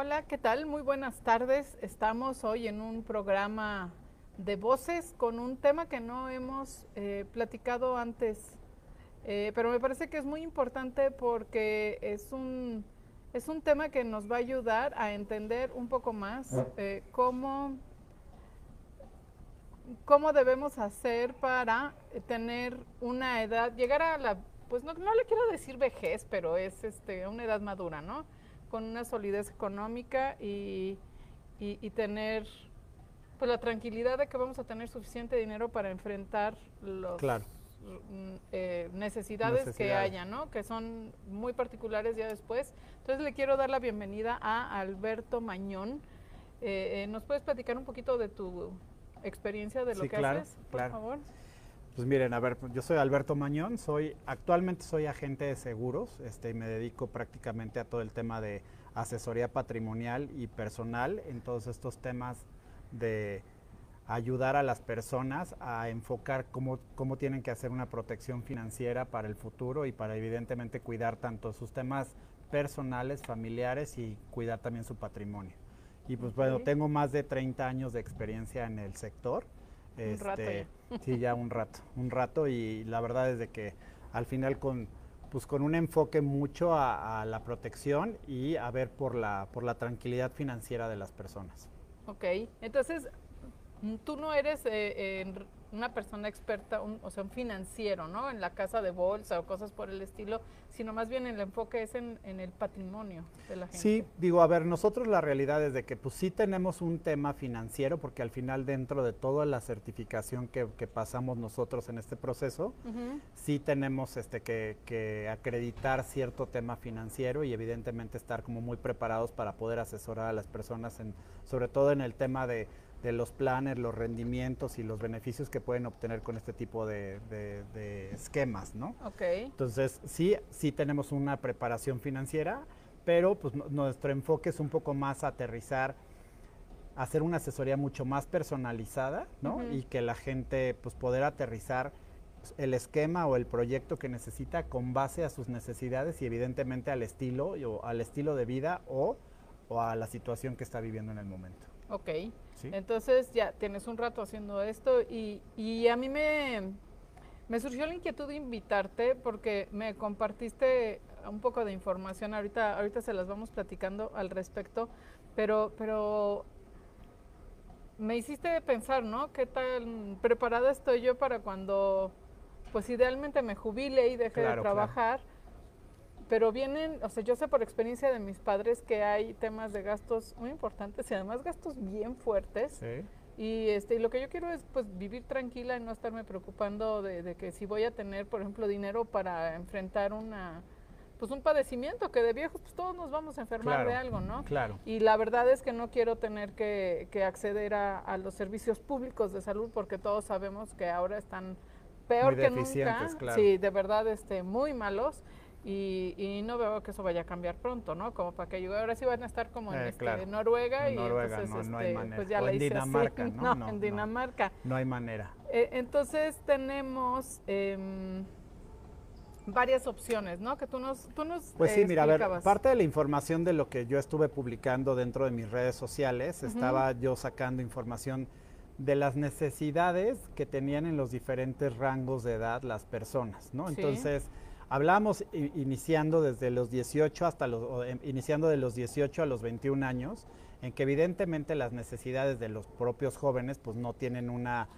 Hola, ¿qué tal? Muy buenas tardes. Estamos hoy en un programa de voces con un tema que no hemos eh, platicado antes, eh, pero me parece que es muy importante porque es un, es un tema que nos va a ayudar a entender un poco más eh, cómo, cómo debemos hacer para tener una edad, llegar a la, pues no, no le quiero decir vejez, pero es este, una edad madura, ¿no? Con una solidez económica y, y, y tener pues la tranquilidad de que vamos a tener suficiente dinero para enfrentar los mm, eh, necesidades, que haya, ¿no? Que son muy particulares ya después. Entonces le quiero dar la bienvenida a Alberto Mañón. Eh, eh, ¿Nos puedes platicar un poquito de tu experiencia de lo que haces, por favor? Pues miren, a ver, yo soy Alberto Mañón, soy actualmente soy agente de seguros, este, y me dedico prácticamente a todo el tema de asesoría patrimonial y personal en todos estos temas de ayudar a las personas a enfocar cómo, cómo tienen que hacer una protección financiera para el futuro y para evidentemente cuidar tanto sus temas personales, familiares y cuidar también su patrimonio. Y pues bueno, tengo más de 30 años de experiencia en el sector. Un rato este, Sí, ya un rato, un rato y la verdad es de que al final con pues con un enfoque mucho a, a la protección y a ver por la, por la tranquilidad financiera de las personas. Ok, entonces mm, tú no eres eh, una persona experta, o sea, un financiero, ¿no? En la casa de bolsa o cosas por el estilo, sino más bien el enfoque es en, el patrimonio de la gente. Sí, digo, a ver, nosotros la realidad es de que pues sí tenemos un tema financiero, porque al final dentro de toda la certificación que, pasamos nosotros en este proceso, sí tenemos este que, que acreditar cierto tema financiero y evidentemente estar como muy preparados para poder asesorar a las personas, en, sobre todo en el tema de de los planes, los rendimientos y los beneficios que pueden obtener con este tipo de, esquemas, ¿no? Ok. Entonces, sí, sí tenemos una preparación financiera, pero pues nuestro enfoque es un poco más aterrizar, hacer una asesoría mucho más personalizada, ¿no? Y que la gente, pues poder aterrizar el esquema o el proyecto que necesita con base a sus necesidades y evidentemente al estilo, o al estilo de vida o, o a la situación que está viviendo en el momento. Ok. Entonces ya tienes un rato haciendo esto y, y a mí me, me surgió la inquietud de invitarte porque me compartiste un poco de información, ahorita, ahorita se las vamos platicando al respecto, pero, pero me hiciste pensar, ¿no? ¿Qué tan preparada estoy yo para cuando, pues idealmente me jubile y deje de trabajar? Pero vienen, o sea, yo sé por experiencia de mis padres que hay temas de gastos muy importantes y además gastos bien fuertes. Sí. Y, este, y lo que yo quiero es pues vivir tranquila y no estarme preocupando de, que si voy a tener, por ejemplo, dinero para enfrentar una pues un padecimiento que de viejos pues todos nos vamos a enfermar de algo, ¿no? Claro. Y la verdad es que no quiero tener que, que acceder a, a, los servicios públicos de salud porque todos sabemos que ahora están peor que nunca. Claro. Sí, de verdad, este, muy malos. Y, no veo que eso vaya a cambiar pronto, ¿no? Como para que yo ahora sí van a estar como en eh, este, Noruega y Noruega, entonces no, hay este, manera. pues ya o en Dinamarca, ¿no? No, en Dinamarca. No, hay manera. Eh, entonces tenemos eh, varias opciones, ¿no? Que tú nos, tú nos Pues sí, mira, a ver, parte de la información de lo que yo estuve publicando dentro de mis redes sociales, estaba yo sacando información de las necesidades que tenían en los diferentes rangos de edad las personas, ¿no? Entonces Hablamos iniciando desde los 18 hasta los, em, iniciando de los 18 a los 21 años, en que evidentemente las necesidades de los propios jóvenes pues no tienen una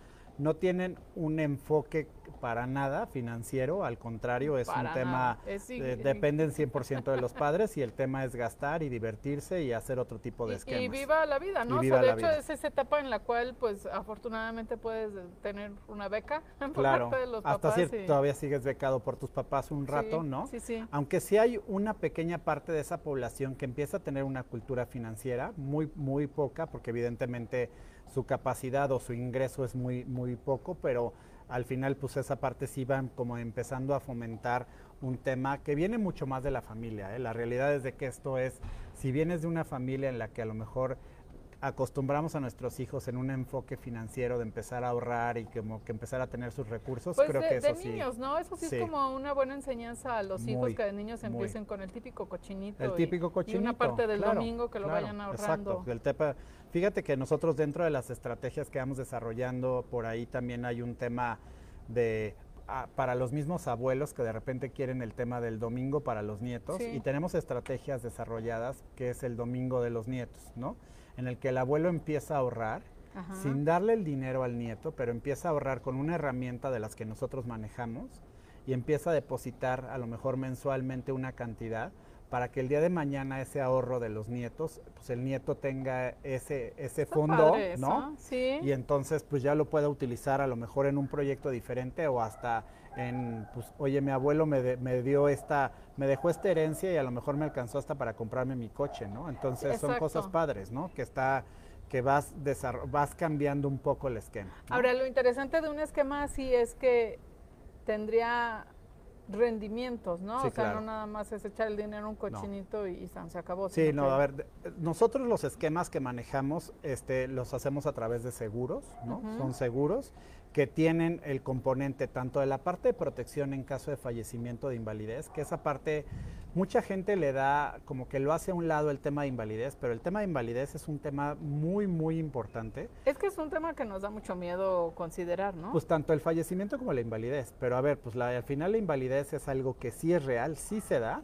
no tienen un enfoque para nada financiero, al contrario, es un tema, eh, dependen 100% de los padres y el tema es gastar y divertirse y hacer otro tipo de esquemas. Y, viva la vida, ¿no? de hecho es esa etapa en la cual pues afortunadamente puedes tener una beca por claro, parte de los hasta si todavía sigues becado por tus papás un rato, ¿no? Sí, sí. Aunque sí hay una pequeña parte de esa población que empieza a tener una cultura financiera, muy, muy poca, porque evidentemente su capacidad o su ingreso es muy, muy poco, pero al final pues esa parte sí va como empezando a fomentar un tema que viene mucho más de la familia. ¿eh? La realidad es de que esto es, si vienes de una familia en la que a lo mejor acostumbramos a nuestros hijos en un enfoque financiero de empezar a ahorrar y como que empezar a tener sus recursos, pues creo de, que eso de niños, ¿no? Eso sí, es como una buena enseñanza a los hijos que de niños empiecen con el típico cochinito. El típico cochinito. Y una parte del domingo que lo vayan ahorrando. Exacto. El tepa, fíjate que nosotros dentro de las estrategias que vamos desarrollando, por ahí también hay un tema de para los mismos abuelos que de repente quieren el tema del domingo para los nietos y tenemos estrategias desarrolladas que es el domingo de los nietos, ¿no? En el que el abuelo empieza a ahorrar sin darle el dinero al nieto, pero empieza a ahorrar con una herramienta de las que nosotros manejamos y empieza a depositar a lo mejor mensualmente una cantidad para que el día de mañana ese ahorro de los nietos, pues el nieto tenga ese, ese fondo, ¿no? Sí. Y entonces pues ya lo pueda utilizar a lo mejor en un proyecto diferente o hasta en, pues, oye, mi abuelo me, me dio esta, me dejó esta herencia y a lo mejor me alcanzó hasta para comprarme mi coche, ¿no? Entonces son cosas padres, ¿no? Que está que vas, vas cambiando un poco el esquema. Ahora, lo interesante de un esquema así es que tendría rendimientos, ¿no? o sea, no nada más es echar el dinero en un cochinito y, se acabó. Sí, no, a ver, nosotros los esquemas que manejamos este, los hacemos a través de seguros, ¿no? Son seguros que tienen el componente tanto de la parte de protección en caso de fallecimiento de invalidez, que esa parte mucha gente le da como que lo hace a un lado el tema de invalidez, pero el tema de invalidez es un tema muy, muy importante. Es que es un tema que nos da mucho miedo considerar, ¿no? Pues tanto el fallecimiento como la invalidez, pero a ver, pues la, al final la invalidez es algo que sí es real, sí se da,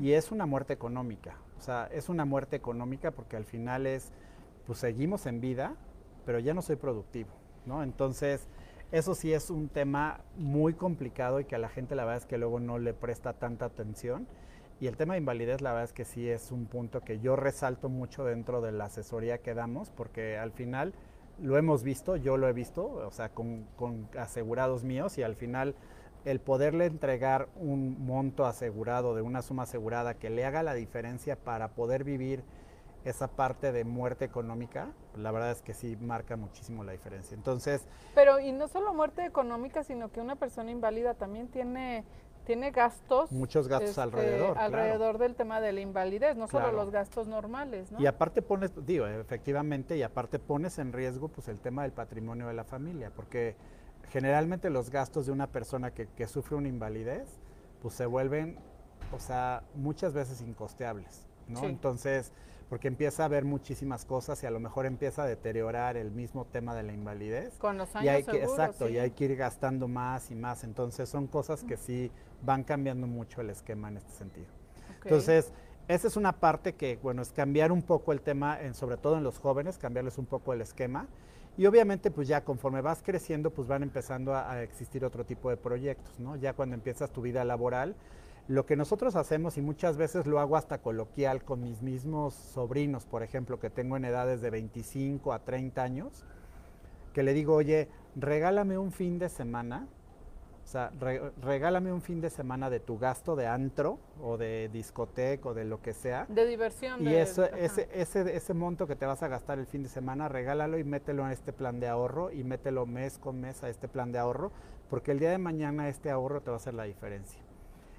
y es una muerte económica, o sea, es una muerte económica porque al final es, pues seguimos en vida, pero ya no soy productivo, ¿no? Entonces, eso sí es un tema muy complicado y que a la gente la verdad es que luego no le presta tanta atención. Y el tema de invalidez, la verdad es que sí es un punto que yo resalto mucho dentro de la asesoría que damos, porque al final lo hemos visto, yo lo he visto, o sea, con, asegurados míos, y al final el poderle entregar un monto asegurado de una suma asegurada que le haga la diferencia para poder vivir esa parte de muerte económica, la verdad es que sí marca muchísimo la diferencia. Entonces... Pero y no solo muerte económica, sino que una persona inválida también tiene tiene gastos. Muchos gastos este, alrededor. Alrededor del tema de la invalidez, no solo los gastos normales, ¿no? Y aparte pones, digo, efectivamente, y aparte pones en riesgo pues el tema del patrimonio de la familia, porque generalmente los gastos de una persona que, que sufre una invalidez, pues se vuelven, o sea, muchas veces incosteables, ¿no? Entonces, porque empieza a haber muchísimas cosas y a lo mejor empieza a deteriorar el mismo tema de la invalidez. Con los años y hay que, Exacto, y hay que ir gastando más y más. Entonces son cosas que sí van cambiando mucho el esquema en este sentido. Entonces, esa es una parte que, bueno, es cambiar un poco el tema, en, sobre todo en los jóvenes, cambiarles un poco el esquema. Y obviamente, pues ya conforme vas creciendo, pues van empezando a, a existir otro tipo de proyectos, ¿no? Ya cuando empiezas tu vida laboral, lo que nosotros hacemos, y muchas veces lo hago hasta coloquial con mis mismos sobrinos, por ejemplo, que tengo en edades de 25 a 30 años, que le digo, oye, regálame un fin de semana, o sea, regálame un fin de semana de tu gasto de antro o de discoteca o de lo que sea. De diversión. Y eso, ese, ese, ese monto que te vas a gastar el fin de semana, regálalo y mételo en este plan de ahorro y mételo mes con mes a este plan de ahorro, porque el día de mañana este ahorro te va a hacer la diferencia.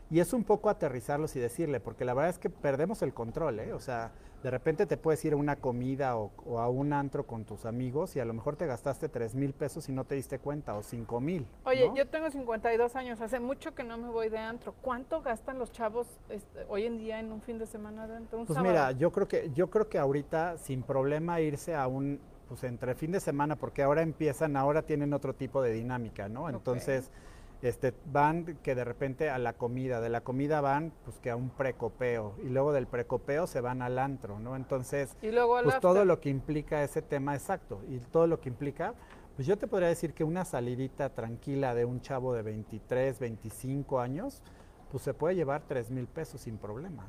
Y es un poco aterrizarlos y decirle, porque la verdad es que perdemos el control, ¿eh? O sea, de repente te puedes ir a una comida o, a un antro con tus amigos y a lo mejor te gastaste 3 mil pesos y no te diste cuenta, o 5 mil. Oye, yo tengo 52 años, hace mucho que no me voy de antro. ¿Cuánto gastan los chavos este, hoy en día en un fin de semana de antro? pues mira, yo creo que yo creo que ahorita sin problema irse a un pues entre fin de semana porque ahora empiezan, ahora tienen otro tipo de dinámica, ¿no? Entonces este, van que de repente a la comida, de la comida van pues que a un precopeo y luego del precopeo se van al antro, ¿no? Entonces, y luego pues todo lo que implica ese tema exacto y todo lo que implica, pues yo te podría decir que una salidita tranquila de un chavo de 23, 25 años, pues se puede llevar 3 mil pesos sin problema.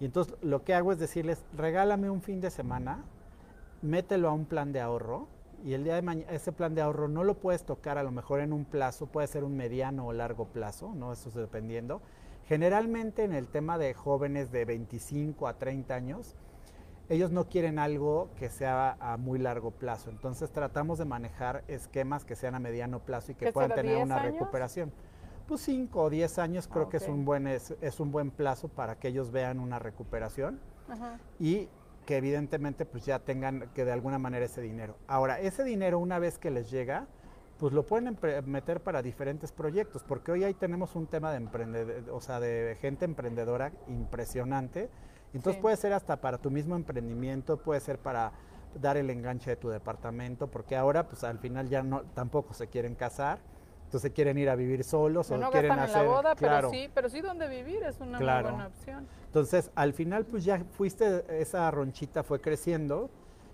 Y entonces lo que hago es decirles, regálame un fin de semana, mételo a un plan de ahorro, y el día de mañana ese plan de ahorro no lo puedes tocar a lo mejor en un plazo, puede ser un mediano o largo plazo, ¿no? Eso es dependiendo. Generalmente en el tema de jóvenes de 25 a 30 años, ellos no quieren algo que sea a muy largo plazo. Entonces tratamos de manejar esquemas que sean a mediano plazo y que puedan tener una recuperación. Pues 5 o 10 años creo que es un buen es, un buen plazo para que ellos vean una recuperación. Y que evidentemente pues ya tengan que de alguna manera ese dinero. Ahora, ese dinero una vez que les llega, pues lo pueden meter para diferentes proyectos, porque hoy ahí tenemos un tema de emprendedor, o sea, de gente emprendedora impresionante. Entonces puede ser hasta para tu mismo emprendimiento, puede ser para dar el enganche de tu departamento, porque ahora pues al final ya no tampoco se quieren casar, entonces quieren ir a vivir solos o no quieren hacer en la boda, pero sí, pero sí donde vivir es una muy buena opción. Entonces, al final pues ya fuiste esa ronchita fue creciendo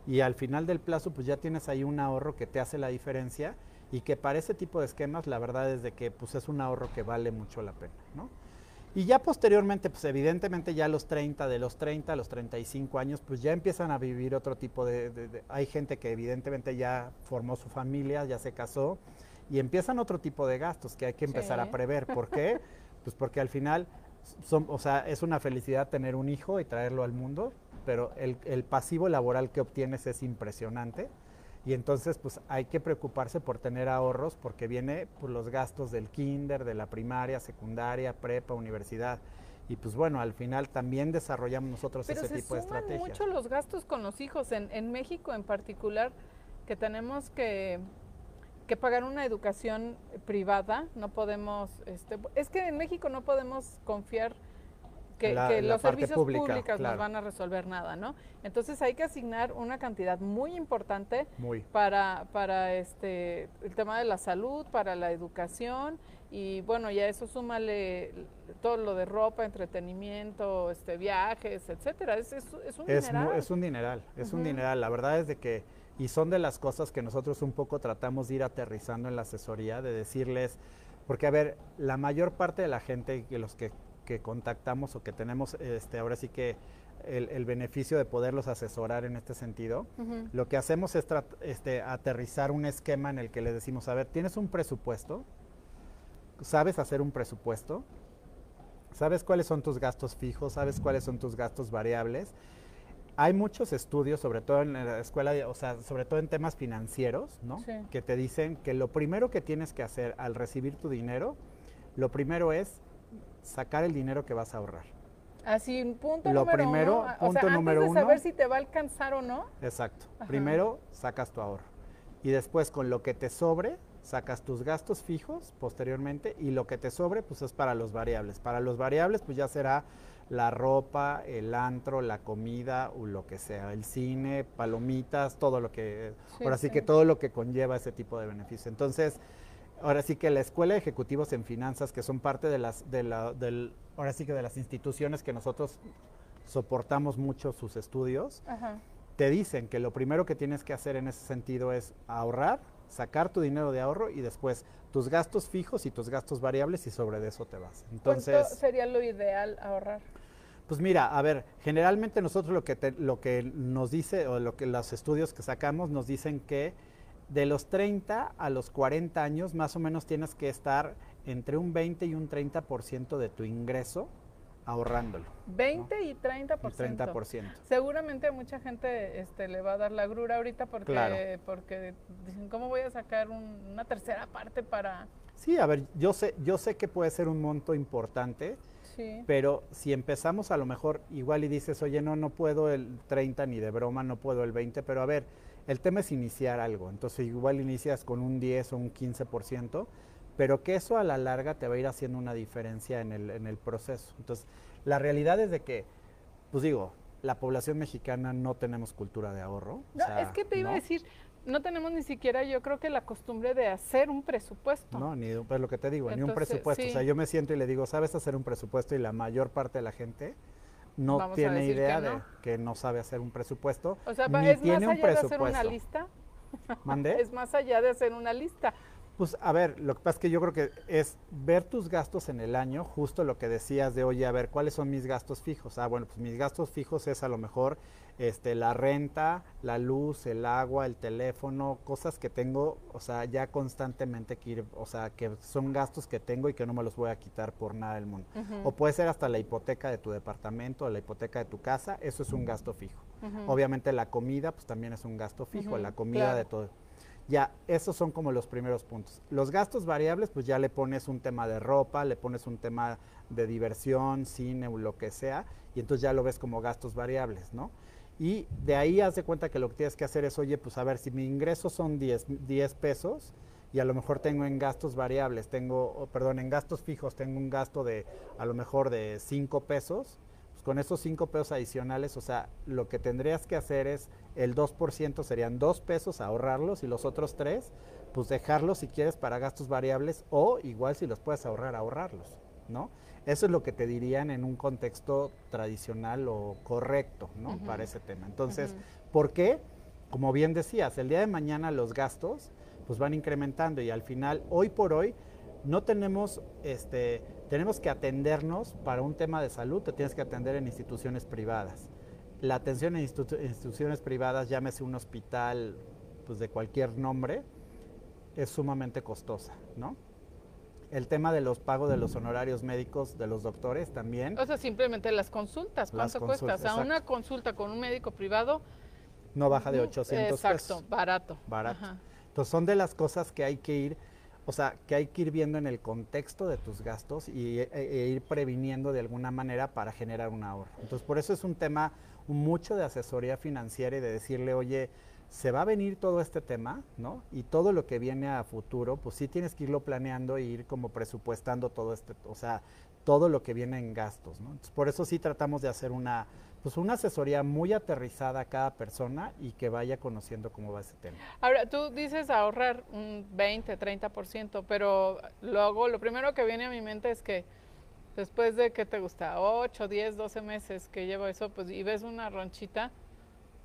y al final del plazo pues ya tienes ahí un ahorro que te hace la diferencia y que para ese tipo de esquemas la verdad es de que pues es un ahorro que vale mucho la pena, ¿no? Y ya posteriormente, pues evidentemente ya a los 30, de los 30 a los 35 años, pues ya empiezan a vivir otro tipo de, Hay gente que evidentemente ya formó su familia, ya se casó, y empiezan otro tipo de gastos que hay que empezar a prever. ¿Por qué? pues porque al final, son, o sea, es una felicidad tener un hijo y traerlo al mundo, pero el, el pasivo laboral que obtienes es impresionante. Y entonces, pues hay que preocuparse por tener ahorros porque viene pues, los gastos del kinder, de la primaria, secundaria, prepa, universidad. Y pues bueno, al final también desarrollamos nosotros ese tipo de estrategias. mucho los gastos con los hijos. En, en México en particular, que tenemos que, que pagar una educación privada, no podemos, este, es que en México no podemos confiar que, los servicios públicos no van a resolver nada, ¿no? Entonces hay que asignar una cantidad muy importante para para este el tema de la salud, para la educación y bueno, ya eso súmale todo lo de ropa, entretenimiento, este viajes, etcétera. Es, es, un dineral. Es un dineral, es un dineral. La verdad es de que y son de las cosas que nosotros un poco tratamos de ir aterrizando en la asesoría, de decirles, porque a ver, la mayor parte de la gente, que los que que contactamos o que tenemos este, ahora sí que el, beneficio de poderlos asesorar en este sentido, lo que hacemos es este, aterrizar un esquema en el que les decimos, a ver, tienes un presupuesto, sabes hacer un presupuesto, sabes cuáles son tus gastos fijos, sabes cuáles son tus gastos variables. Hay muchos estudios, sobre todo en la escuela, o sea, sobre todo en temas financieros, ¿no? Que te dicen que lo primero que tienes que hacer al recibir tu dinero, lo primero es sacar el dinero que vas a ahorrar. Así, punto Lo número primero, uno. Punto o sea, número de saber si te va a alcanzar o no. Exacto. Primero sacas tu ahorro. Y después con lo que te sobre, sacas tus gastos fijos posteriormente y lo que te sobre pues es para los variables. Para los variables pues ya será la ropa, el antro, la comida o lo que sea, el cine, palomitas, todo lo que, ahora sí que todo lo que conlleva ese tipo de beneficio. Entonces, ahora sí que la Escuela de Ejecutivos en Finanzas, que son parte de las, de la, del, ahora sí que de las instituciones que nosotros soportamos mucho sus estudios, te dicen que lo primero que tienes que hacer en ese sentido es ahorrar, sacar tu dinero de ahorro y después tus gastos fijos y tus gastos variables y sobre eso te vas. Entonces, ¿Cuánto sería lo ideal ahorrar? Pues mira, a ver, generalmente nosotros lo que, lo que nos dice o lo que los estudios que sacamos nos dicen que de los 30 a los 40 años, más o menos tienes que estar entre un 20 y un 30% de tu ingreso ahorrándolo. 20 y 30%. 30%. Seguramente a mucha gente este, le va a dar la grura ahorita porque, porque dicen, ¿cómo voy a sacar una tercera parte para...? Sí, a ver, yo sé, yo sé que puede ser un monto importante, sí. pero si empezamos a lo mejor igual y dices, oye, no, no puedo el 30 ni de broma, no puedo el 20, pero a ver, el tema es iniciar algo, entonces igual inicias con un 10 o un 15%, pero que eso a la larga te va a ir haciendo una diferencia en el, en el proceso. Entonces, la realidad es de que, pues digo, la población mexicana no tenemos cultura de ahorro. No, es que te iba a decir, no tenemos ni siquiera yo creo que la costumbre de hacer un presupuesto. No, ni pues lo que te digo, ni un presupuesto. O sea, yo me siento y le digo, ¿sabes hacer un presupuesto? Y la mayor parte de la gente no tiene idea de que no sabe hacer un presupuesto. O sea, ni es tiene más allá de hacer una lista. ¿Mande? es más allá de hacer una lista. Pues a ver, lo que pasa es que yo creo que es ver tus gastos en el año, justo lo que decías de, oye, a ver, ¿cuáles son mis gastos fijos? Ah, bueno, pues mis gastos fijos es a lo mejor este, la renta, la luz, el agua, el teléfono, cosas que tengo, o sea, ya constantemente que ir, o sea, que son gastos que tengo y que no me los voy a quitar por nada del mundo. O puede ser hasta la hipoteca de tu departamento, la hipoteca de tu casa, eso es un gasto fijo. Obviamente la comida, pues también es un gasto fijo, la comida de todo. Ya, esos son como los primeros puntos. Los gastos variables, pues ya le pones un tema de ropa, le pones un tema de diversión, cine lo que sea, y entonces ya lo ves como gastos variables, ¿no? Y de ahí haz de cuenta que lo que tienes que hacer es, oye, pues a ver, si mi ingreso son 10, 10 pesos y a lo mejor tengo en gastos variables, tengo, perdón, en gastos fijos tengo un gasto de a lo mejor de 5 pesos, con esos 5 pesos adicionales, o sea, lo que tendrías que hacer es el 2% serían 2 pesos ahorrarlos y los otros 3, pues dejarlos si quieres para gastos variables o igual si los puedes ahorrar, ahorrarlos, ¿no? Eso es lo que te dirían en un contexto tradicional o correcto, ¿no? Para ese tema. Entonces, ¿por qué? Como bien decías, el día de mañana los gastos pues van incrementando y al final, hoy por hoy, no tenemos, este, tenemos que atendernos para un tema de salud, te tienes que atender en instituciones privadas. La atención en instituciones privadas, llámese un hospital pues de cualquier nombre, es sumamente costosa, ¿no? El tema de los pagos de los honorarios médicos de los doctores también. O sea, simplemente las consultas, ¿cuánto cuesta? O sea, una consulta con un médico privado... No baja de 800 pesos. Exacto, barato. Barato. Entonces son de las cosas que hay que ir, o sea, que hay que ir viendo en el contexto de tus gastos y, e, e ir previniendo de alguna manera para generar un ahorro. Entonces por eso es un tema mucho de asesoría financiera y de decirle, oye, se va a venir todo este tema, ¿no? Y todo lo que viene a futuro, pues sí tienes que irlo planeando e ir como presupuestando todo este, o sea, todo lo que viene en gastos, ¿no? Entonces, por eso sí tratamos de hacer una, pues una asesoría muy aterrizada a cada persona y que vaya conociendo cómo va ese tema. Ahora, tú dices ahorrar un 20, 30%, pero luego lo primero que viene a mi mente es que después de que te gusta 8, 10, 12 meses que llevo eso, pues y ves una ronchita,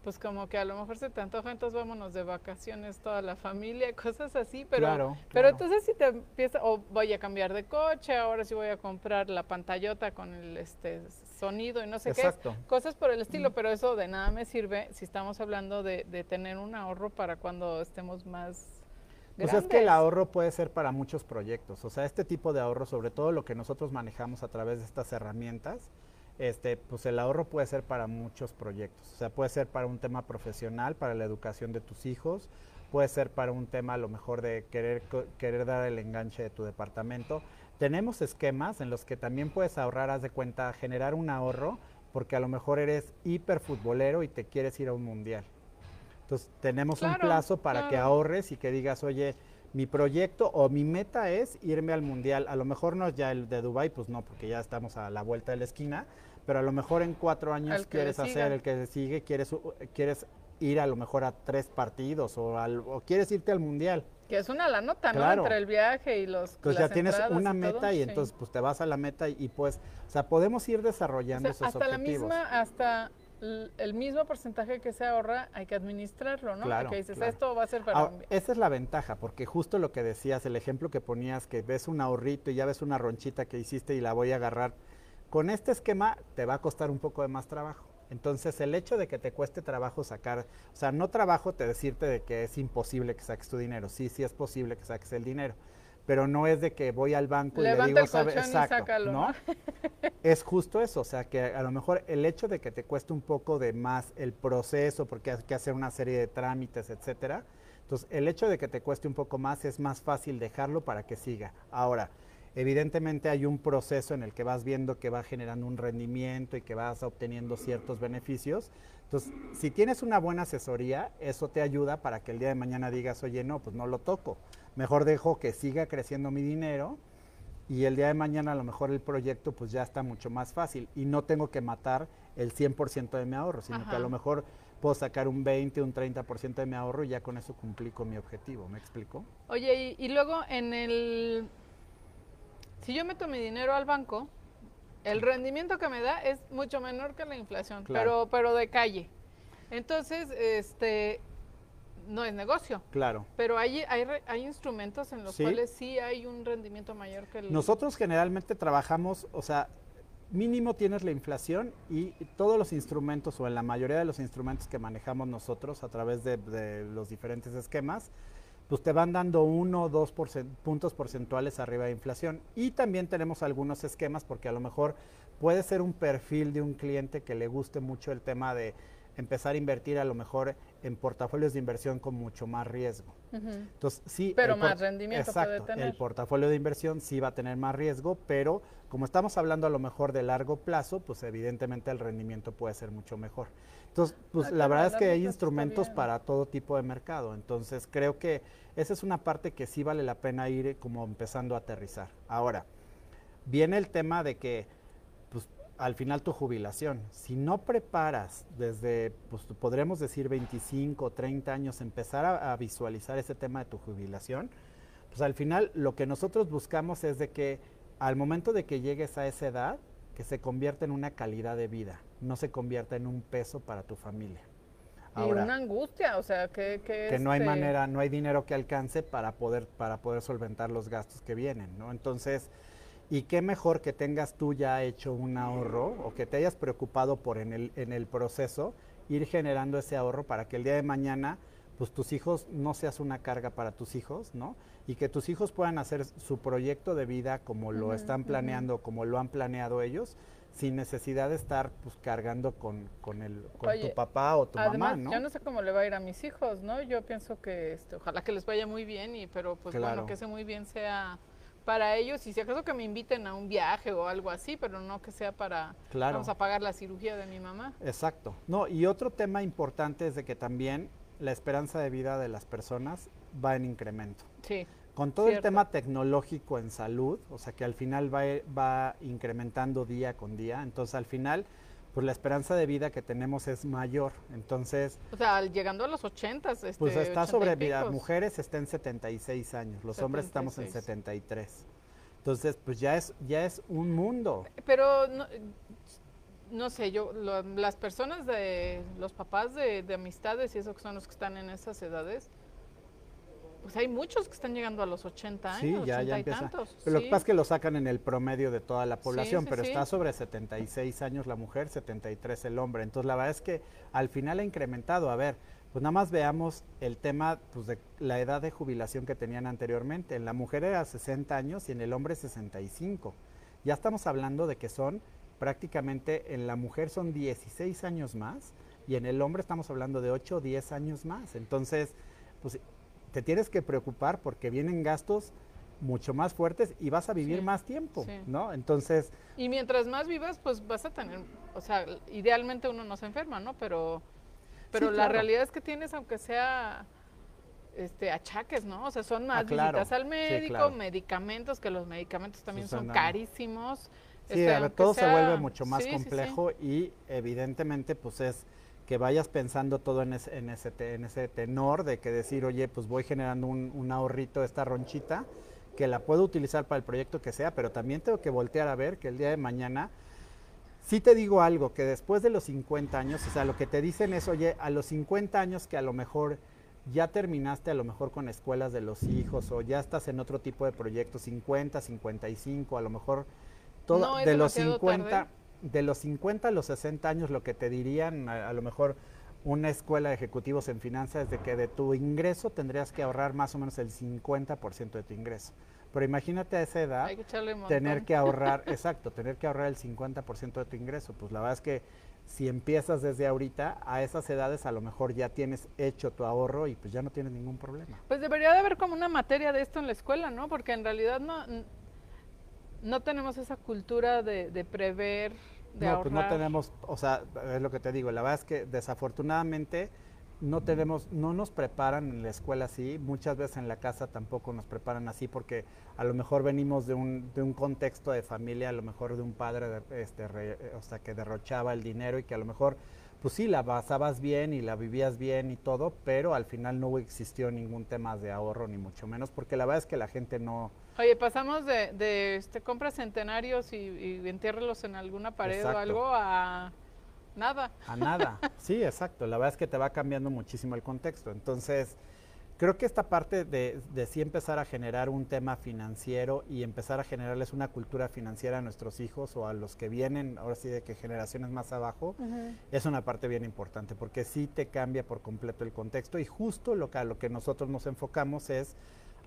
pues como que a lo mejor se te antoja, entonces vámonos de vacaciones toda la familia, cosas así, pero, pero entonces si te empieza, o voy a cambiar de coche, ahora sí voy a comprar la pantallota con el este sonido y no sé qué, cosas por el estilo, pero eso de nada me sirve si estamos hablando de, de tener un ahorro para cuando estemos más Pues es que el ahorro puede ser para muchos proyectos, o sea, este tipo de ahorro, sobre todo lo que nosotros manejamos a través de estas herramientas, este, pues el ahorro puede ser para muchos proyectos. O sea, puede ser para un tema profesional, para la educación de tus hijos, puede ser para un tema a lo mejor de querer, querer dar el enganche de tu departamento. Tenemos esquemas en los que también puedes ahorrar, haz de cuenta, generar un ahorro, porque a lo mejor eres hiperfutbolero y te quieres ir a un mundial. Entonces, tenemos un plazo para que ahorres y que digas, oye, mi proyecto o mi meta es irme al mundial. A lo mejor no es ya el de Dubai, pues no, porque ya estamos a la vuelta de la esquina, pero a lo mejor en cuatro años quieres hacer el que sigue, quieres, quieres ir a lo mejor a tres partidos o, al, quieres irte al mundial. Que es una la nota, ¿no? Entre el viaje y los. Pues ya tienes una meta y, entonces pues te vas a la meta y, pues, o sea, podemos ir desarrollando esos hasta la misma, hasta el mismo porcentaje que se ahorra hay que administrarlo, ¿no? Claro, dices, esto va a ser para... esa es la ventaja, porque justo lo que decías, el ejemplo que ponías, que ves un ahorrito y ya ves una ronchita que hiciste y la voy a agarrar con este esquema te va a costar un poco de más trabajo. Entonces, el hecho de que te cueste trabajo sacar, o sea, no trabajo te decirte de que es imposible que saques tu dinero. Sí, sí es posible que saques el dinero, pero no es de que voy al banco y le digo, ¿sabe? exacto, ¿no? es justo eso, o sea, que a lo mejor el hecho de que te cueste un poco de más el proceso, porque hay que hacer una serie de trámites, etcétera. Entonces, el hecho de que te cueste un poco más es más fácil dejarlo para que siga. Ahora, Evidentemente hay un proceso en el que vas viendo que va generando un rendimiento y que vas obteniendo ciertos beneficios. Entonces, si tienes una buena asesoría, eso te ayuda para que el día de mañana digas, oye, no, pues no lo toco. Mejor dejo que siga creciendo mi dinero y el día de mañana a lo mejor el proyecto pues ya está mucho más fácil y no tengo que matar el 100% de mi ahorro, sino que a lo mejor puedo sacar un 20, un 30% de mi ahorro y ya con eso cumplí con mi objetivo. ¿Me explico? Oye, y luego en el si yo meto mi dinero al banco, el rendimiento que me da es mucho menor que la inflación, pero, pero de calle. Entonces, este, no es negocio. Claro. Pero hay, hay, hay instrumentos en los cuales sí hay un rendimiento mayor que el... Nosotros generalmente trabajamos, o sea, mínimo tienes la inflación y todos los instrumentos o en la mayoría de los instrumentos que manejamos nosotros a través de, de los diferentes esquemas, pues te van dando uno o dos puntos porcentuales arriba de inflación. Y también tenemos algunos esquemas porque a lo mejor puede ser un perfil de un cliente que le guste mucho el tema de empezar a invertir a lo mejor en portafolios de inversión con mucho más riesgo. Entonces, sí. Pero más rendimiento exacto, puede tener. El portafolio de inversión sí va a tener más riesgo, pero como estamos hablando a lo mejor de largo plazo, pues evidentemente el rendimiento puede ser mucho mejor. Entonces, pues ah, la verdad es que hay instrumentos para todo tipo de mercado. Entonces, creo que esa es una parte que sí vale la pena ir como empezando a aterrizar. Ahora, viene el tema de que al final tu jubilación. Si no preparas desde, pues podríamos decir 25 o 30 años, empezar a, visualizar ese tema de tu jubilación, pues al final lo que nosotros buscamos es de que al momento de que llegues a esa edad, que se convierta en una calidad de vida, no se convierta en un peso para tu familia. Y una angustia, o sea, que... Que, no hay este manera, no hay dinero que alcance para poder, para poder solventar los gastos que vienen, ¿no? Entonces, y qué mejor que tengas tú ya hecho un ahorro o que te hayas preocupado por en el, en el proceso ir generando ese ahorro para que el día de mañana pues tus hijos no seas una carga para tus hijos, ¿no? Y que tus hijos puedan hacer su proyecto de vida como lo están planeando, como lo han planeado ellos, sin necesidad de estar pues cargando con, con, el, con tu papá o tu mamá, ¿no? Yo no sé cómo le va a ir a mis hijos, ¿no? Yo pienso que este, ojalá que les vaya muy bien y pero pues bueno, que ese muy bien sea para ellos y si acaso que me inviten a un viaje o algo así, pero no que sea para vamos a pagar la cirugía de mi mamá. Exacto. No, y otro tema importante es de que también la esperanza de vida de las personas va en incremento. Sí. Con todo el tema tecnológico en salud, o sea que al final va, va incrementando día con día, entonces al final pues la esperanza de vida que tenemos es mayor. Entonces... O sea, llegando a los 80, este, Pues está sobre, vida mujeres están en 76 años, los hombres estamos en 73. Entonces, pues ya es, ya es un mundo. Pero no, no sé, yo, las personas de, los papás de, de amistades y esos que son los que están en esas edades, pues hay muchos que están llegando a los 80 años, sí, ya, ya empieza. Tantos, pero lo que pasa es que lo sacan en el promedio de toda la población, pero está sobre 76 años la mujer, 73 el hombre. Entonces la verdad es que al final ha incrementado. A ver, pues nada más veamos el tema pues, de la edad de jubilación que tenían anteriormente. En la mujer era 60 años y en el hombre 65. Ya estamos hablando de que son prácticamente, en la mujer son 16 años más y en el hombre estamos hablando de 8 o 10 años más. Entonces, pues te tienes que preocupar porque vienen gastos mucho más fuertes y vas a vivir más tiempo, ¿no? Entonces... Y mientras más vivas, pues vas a tener, o sea, idealmente uno no se enferma, ¿no? Pero, pero la realidad es que tienes, aunque sea este achaques, ¿no? O sea, son más ah, visitas al médico, medicamentos, que los medicamentos también son, carísimos. Sí, este, todo se vuelve mucho más complejo y evidentemente pues es que vayas pensando todo en ese, en ese, en ese tenor de que decir, oye, pues voy generando un, un ahorrito, esta ronchita, que la puedo utilizar para el proyecto que sea, pero también tengo que voltear a ver que el día de mañana, sí te digo algo, que después de los 50 años, o sea, lo que te dicen es, oye, a los 50 años que a lo mejor ya terminaste a lo mejor con escuelas de los hijos o ya estás en otro tipo de proyectos, 50, 55, a lo mejor todo de los 50 de los 50 a los 60 años lo que te dirían a, lo mejor una escuela de ejecutivos en finanzas es de que de tu ingreso tendrías que ahorrar más o menos el 50% de tu ingreso. Pero imagínate a esa edad tener que ahorrar, exacto, tener que ahorrar el 50% de tu ingreso. Pues la verdad es que si empiezas desde ahorita, a esas edades a lo mejor ya tienes hecho tu ahorro y pues ya no tienes ningún problema. Pues debería de haber como una materia de esto en la escuela, ¿no? Porque en realidad no, no tenemos esa cultura de, prever, de no, pues no tenemos, o sea, es lo que te digo, la verdad es que desafortunadamente no tenemos, no nos preparan en la escuela así, muchas veces en la casa tampoco nos preparan así porque a lo mejor venimos de un, de un contexto de familia, a lo mejor de un padre este, o sea, que derrochaba el dinero y que a lo mejor pues sí, la basabas bien y la vivías bien y todo, pero al final no existió ningún tema de ahorro, ni mucho menos, porque la verdad es que la gente no... Oye, pasamos de, de este, compras centenarios y, y entiérralos en alguna pared o algo a nada. A nada, sí, exacto. La verdad es que te va cambiando muchísimo el contexto. Entonces, creo que esta parte de, de, sí empezar a generar un tema financiero y empezar a generarles una cultura financiera a nuestros hijos o a los que vienen, ahora sí de que generaciones más abajo, es una parte bien importante porque sí te cambia por completo el contexto y justo lo que, a lo que nosotros nos enfocamos es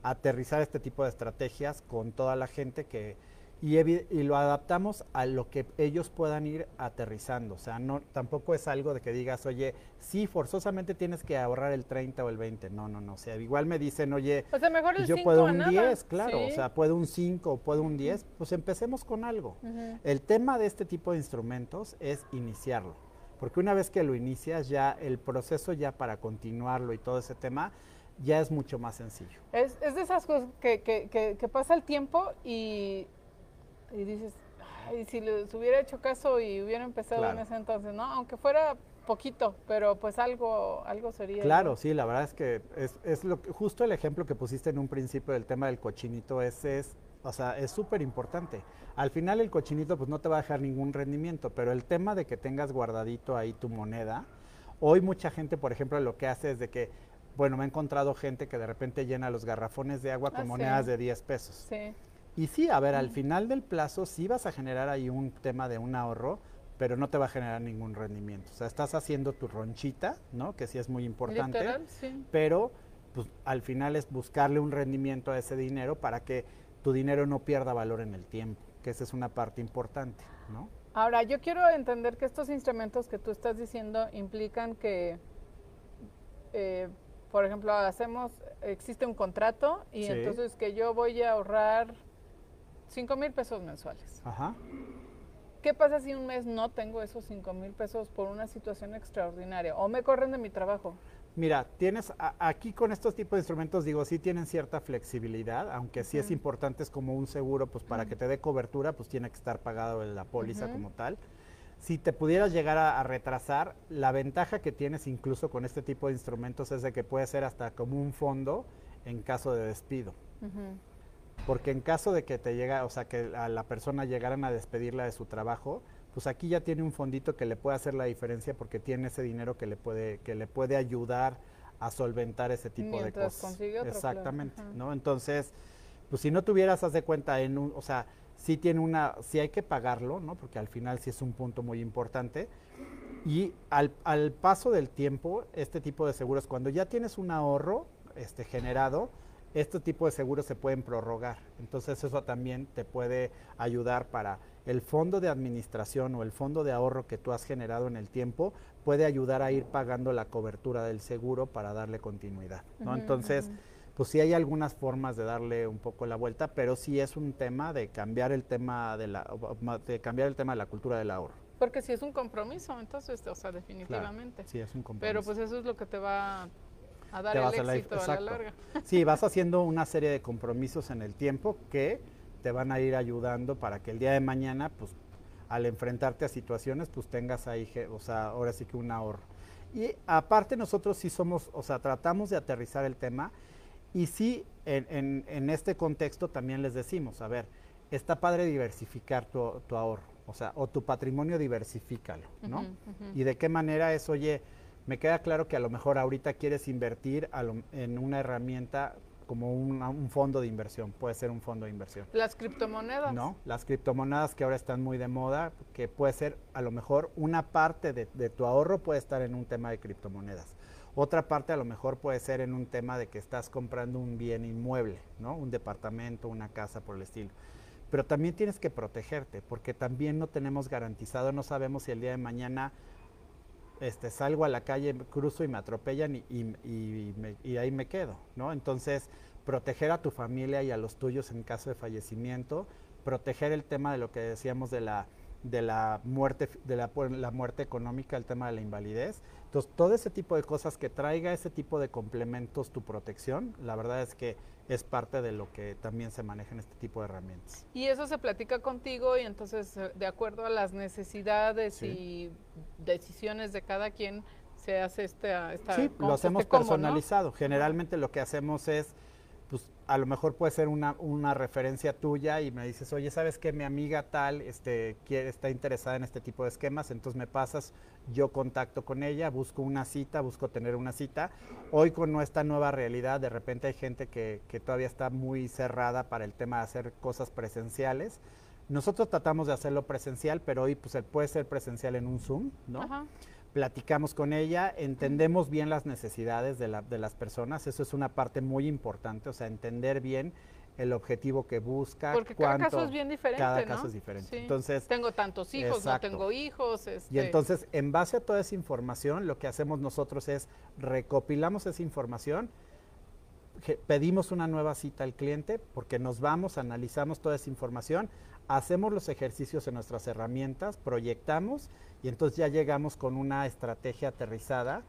aterrizar este tipo de estrategias con toda la gente que y, y, lo adaptamos a lo que ellos puedan ir aterrizando. O sea, no, tampoco es algo de que digas, oye, sí, forzosamente tienes que ahorrar el 30 o el 20. No, no, no. O sea, igual me dicen, oye, o sea, mejor el yo puedo un 10, claro. O sea, puedo un 5 o puedo un 10. Pues empecemos con algo. El tema de este tipo de instrumentos es iniciarlo. Porque una vez que lo inicias, ya el proceso ya para continuarlo y todo ese tema, ya es mucho más sencillo. Es, es de esas cosas que, que, que pasa el tiempo y y dices, ay, si les hubiera hecho caso y hubiera empezado en ese entonces, ¿no? Aunque fuera poquito, pero pues algo, algo sería. Claro, sí, la verdad es que es, es lo justo el ejemplo que pusiste en un principio del tema del cochinito, ese es, o sea, es súper importante. Al final el cochinito pues no te va a dejar ningún rendimiento, pero el tema de que tengas guardadito ahí tu moneda, hoy mucha gente, por ejemplo, lo que hace es de que, bueno, me he encontrado gente que de repente llena los garrafones de agua con ah, monedas de 10 pesos. Sí. Y sí, a ver, al final del plazo sí vas a generar ahí un tema de un ahorro, pero no te va a generar ningún rendimiento. O sea, estás haciendo tu ronchita, ¿no? Que sí es muy importante. sí. Pero pues al final es buscarle un rendimiento a ese dinero para que tu dinero no pierda valor en el tiempo, que esa es una parte importante, ¿no? Ahora, yo quiero entender que estos instrumentos que tú estás diciendo implican que, eh, por ejemplo, hacemos, existe un contrato y entonces que yo voy a ahorrar 5 mil pesos mensuales. Ajá. ¿Qué pasa si un mes no tengo esos 5 mil pesos por una situación extraordinaria o me corren de mi trabajo? Mira, tienes aquí con estos tipos de instrumentos, digo, sí tienen cierta flexibilidad, aunque sí es importante, es como un seguro, pues para que te dé cobertura, pues tiene que estar pagado la póliza como tal. Si te pudieras llegar a, retrasar, la ventaja que tienes incluso con este tipo de instrumentos es de que puede ser hasta como un fondo en caso de despido. Porque en caso de que te llega, o sea, que a la persona llegaran a despedirla de su trabajo, pues aquí ya tiene un fondito que le puede hacer la diferencia porque tiene ese dinero que le puede, que le puede ayudar a solventar ese tipo de cosas. Exactamente, ¿no? Entonces, pues si no tuvieras, haz de cuenta en un, o sea, sí tiene una, sí hay que pagarlo, ¿no? Porque al final sí es un punto muy importante. Y al, al paso del tiempo, este tipo de seguros, cuando ya tienes un ahorro este, generado, este tipo de seguros se pueden prorrogar. Entonces eso también te puede ayudar para el fondo de administración o el fondo de ahorro que tú has generado en el tiempo, puede ayudar a ir pagando la cobertura del seguro para darle continuidad. ¿no? Entonces, pues sí hay algunas formas de darle un poco la vuelta, pero sí es un tema de cambiar el tema de la, de cambiar el tema de la cultura del ahorro. Porque si es un compromiso, entonces, o sea, definitivamente. sí, es un compromiso. Pero pues eso es lo que te va a dar el éxito a la larga. Sí, vas haciendo una serie de compromisos en el tiempo que te van a ir ayudando para que el día de mañana, pues, al enfrentarte a situaciones, pues tengas ahí, o sea, ahora sí que un ahorro. Y aparte nosotros sí somos, o sea, tratamos de aterrizar el tema y sí, en, en, este contexto también les decimos, a ver, está padre diversificar tu, tu ahorro, o sea, o tu patrimonio diversifícalo, ¿no? Y de qué manera es, oye, me queda claro que a lo mejor ahorita quieres invertir en una herramienta como un, fondo de inversión, puede ser un fondo de inversión. Las criptomonedas. No, las criptomonedas que ahora están muy de moda, que puede ser a lo mejor una parte de, de, tu ahorro puede estar en un tema de criptomonedas. Otra parte a lo mejor puede ser en un tema de que estás comprando un bien inmueble, ¿no? Un departamento, una casa por el estilo. Pero también tienes que protegerte, porque también no tenemos garantizado, no sabemos si el día de mañana este, salgo a la calle, cruzo y me atropellan y, ahí me quedo, ¿no? Entonces, proteger a tu familia y a los tuyos en caso de fallecimiento, proteger el tema de lo que decíamos de la, de la muerte, de la, la muerte económica, el tema de la invalidez. Entonces, todo ese tipo de cosas que traiga ese tipo de complementos tu protección, la verdad es que es parte de lo que también se maneja en este tipo de herramientas. Y eso se platica contigo y entonces eh, de acuerdo a las necesidades y decisiones de cada quien se hace este, esta... Sí, lo hacemos personalizado. Generalmente lo que hacemos es pues a lo mejor puede ser una, una referencia tuya y me dices, oye, ¿sabes qué? Mi amiga tal este, quiere, está interesada en este tipo de esquemas, entonces me pasas, yo contacto con ella, busco una cita, busco tener una cita. Hoy con esta nueva realidad, de repente hay gente que, que todavía está muy cerrada para el tema de hacer cosas presenciales. Nosotros tratamos de hacerlo presencial, pero hoy pues puede ser presencial en un Zoom, ¿no? Ajá platicamos con ella, entendemos bien las necesidades de, la, de, las personas, eso es una parte muy importante, o sea, entender bien el objetivo que busca. Porque cada caso es bien diferente. Cada caso es diferente. Entonces, tengo tantos hijos, no tengo hijos. Este... Y entonces, en base a toda esa información, lo que hacemos nosotros es recopilamos esa información, pedimos una nueva cita al cliente porque nos vamos, analizamos toda esa información, hacemos los ejercicios en nuestras herramientas, proyectamos y entonces ya llegamos con una estrategia aterrizada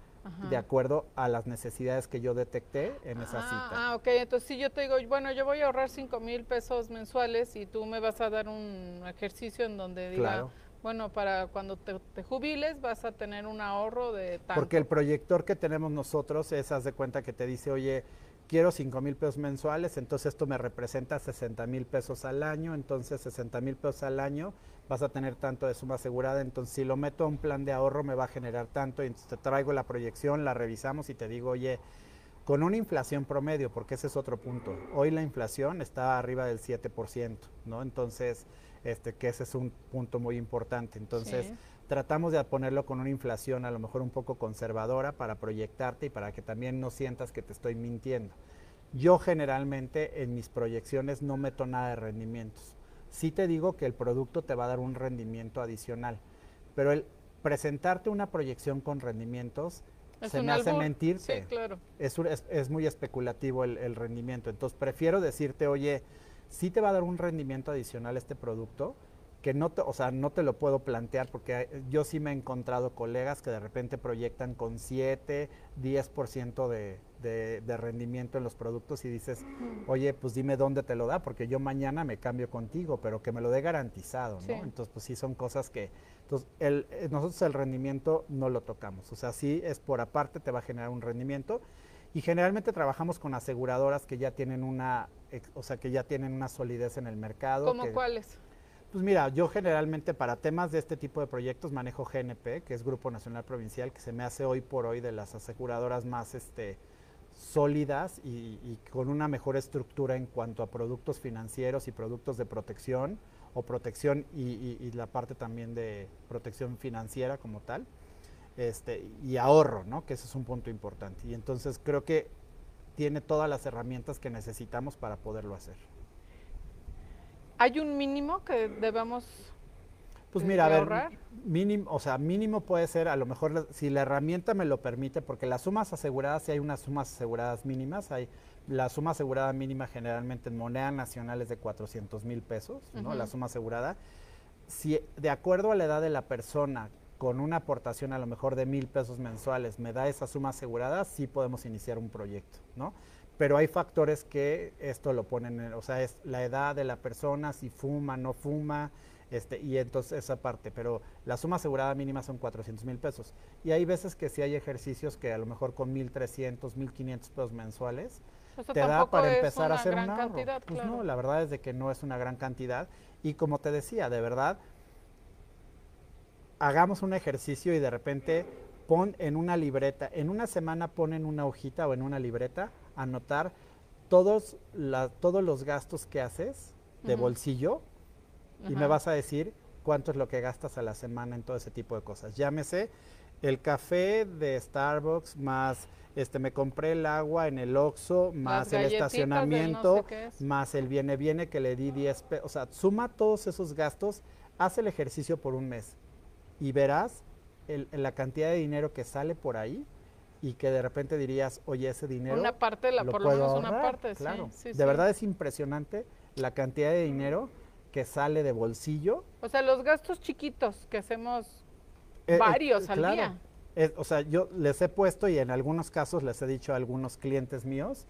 de acuerdo a las necesidades que yo detecté en esa ah, cita. Ah, ok, entonces si yo te digo, bueno, yo voy a ahorrar 5 mil pesos mensuales y tú me vas a dar un ejercicio en donde diga, bueno, para cuando te, jubiles vas a tener un ahorro de tanto. Porque el proyector que tenemos nosotros es, haz de cuenta que te dice, oye, quiero 5 mil pesos mensuales, entonces esto me representa 60 mil pesos al año, entonces 60 mil pesos al año vas a tener tanto de suma asegurada, entonces si lo meto a un plan de ahorro me va a generar tanto, y entonces te traigo la proyección, la revisamos y te digo, oye, con una inflación promedio, porque ese es otro punto, hoy la inflación está arriba del 7%, ¿no? Entonces, este, que ese es un punto muy importante, entonces... tratamos de ponerlo con una inflación a lo mejor un poco conservadora para proyectarte y para que también no sientas que te estoy mintiendo. Yo generalmente en mis proyecciones no meto nada de rendimientos sí te digo que el producto te va a dar un rendimiento adicional, pero el presentarte una proyección con rendimientos se me hace mentirte. Sí, claro. Es, es, muy especulativo el, el, rendimiento. Entonces prefiero decirte, oye, sí te va a dar un rendimiento adicional este producto, que no te, o sea, no te lo puedo plantear porque yo sí me he encontrado colegas que de repente proyectan con 7, 10% de, de, de rendimiento en los productos y dices, oye, pues dime dónde te lo da, porque yo mañana me cambio contigo, pero que me lo dé garantizado, ¿no? Entonces, pues sí son cosas que, entonces, el, eh, nosotros el rendimiento no lo tocamos, o sea, sí es por aparte, te va a generar un rendimiento. Y generalmente trabajamos con aseguradoras que ya tienen una, o sea, que ya tienen una solidez en el mercado. ¿Cómo cuáles? Pues mira, yo generalmente para temas de este tipo de proyectos manejo GNP, que es Grupo Nacional Provincial, que se me hace hoy por hoy de las aseguradoras más este, sólidas y, con una mejor estructura en cuanto a productos financieros y productos de protección o protección y, la parte también de protección financiera como tal, este, y ahorro, ¿no? que ese es un punto importante. Y entonces creo que tiene todas las herramientas que necesitamos para poderlo hacer. ¿Hay un mínimo que debemos pues mira, a ver, mínimo, o sea, mínimo puede ser, a lo mejor si la herramienta me lo permite, porque las sumas aseguradas, si hay unas sumas aseguradas mínimas, hay la suma asegurada mínima generalmente en moneda nacional es de 400 mil pesos, ¿no? La suma asegurada. Si de acuerdo a la edad de la persona, con una aportación a lo mejor de mil pesos mensuales, me da esa suma asegurada, sí podemos iniciar un proyecto, ¿no? Pero hay factores que esto lo ponen, en, o sea, es la edad de la persona, si fuma, no fuma, este, y entonces esa parte, pero la suma asegurada mínima son 400 mil pesos. Y hay veces que sí hay ejercicios que a lo mejor con 1.300, 1.500 pesos mensuales te da para empezar a hacer una Cantidad, pues no, la verdad es de que no es una gran cantidad. Y como te decía, de verdad, hagamos un ejercicio y de repente pon en una libreta, en una semana pon en una hojita o en una libreta anotar todos, todos los gastos que haces de bolsillo y me vas a decir cuánto es lo que gastas a la semana en todo ese tipo de cosas. Llámese el café de Starbucks más este me compré el agua en el Oxxo más el estacionamiento más el viene viene que le di 10 pesos, o sea, suma todos esos gastos, haz el ejercicio por un mes y verás la cantidad de dinero que sale por ahí y que de repente dirías, oye, ese dinero. Una parte, la, por lo menos una parte, claro. de verdad es impresionante la cantidad de dinero que sale de bolsillo. O sea, los gastos chiquitos que hacemos eh, eh, varios al día. o sea, yo les he puesto y en algunos casos les he dicho a algunos clientes míos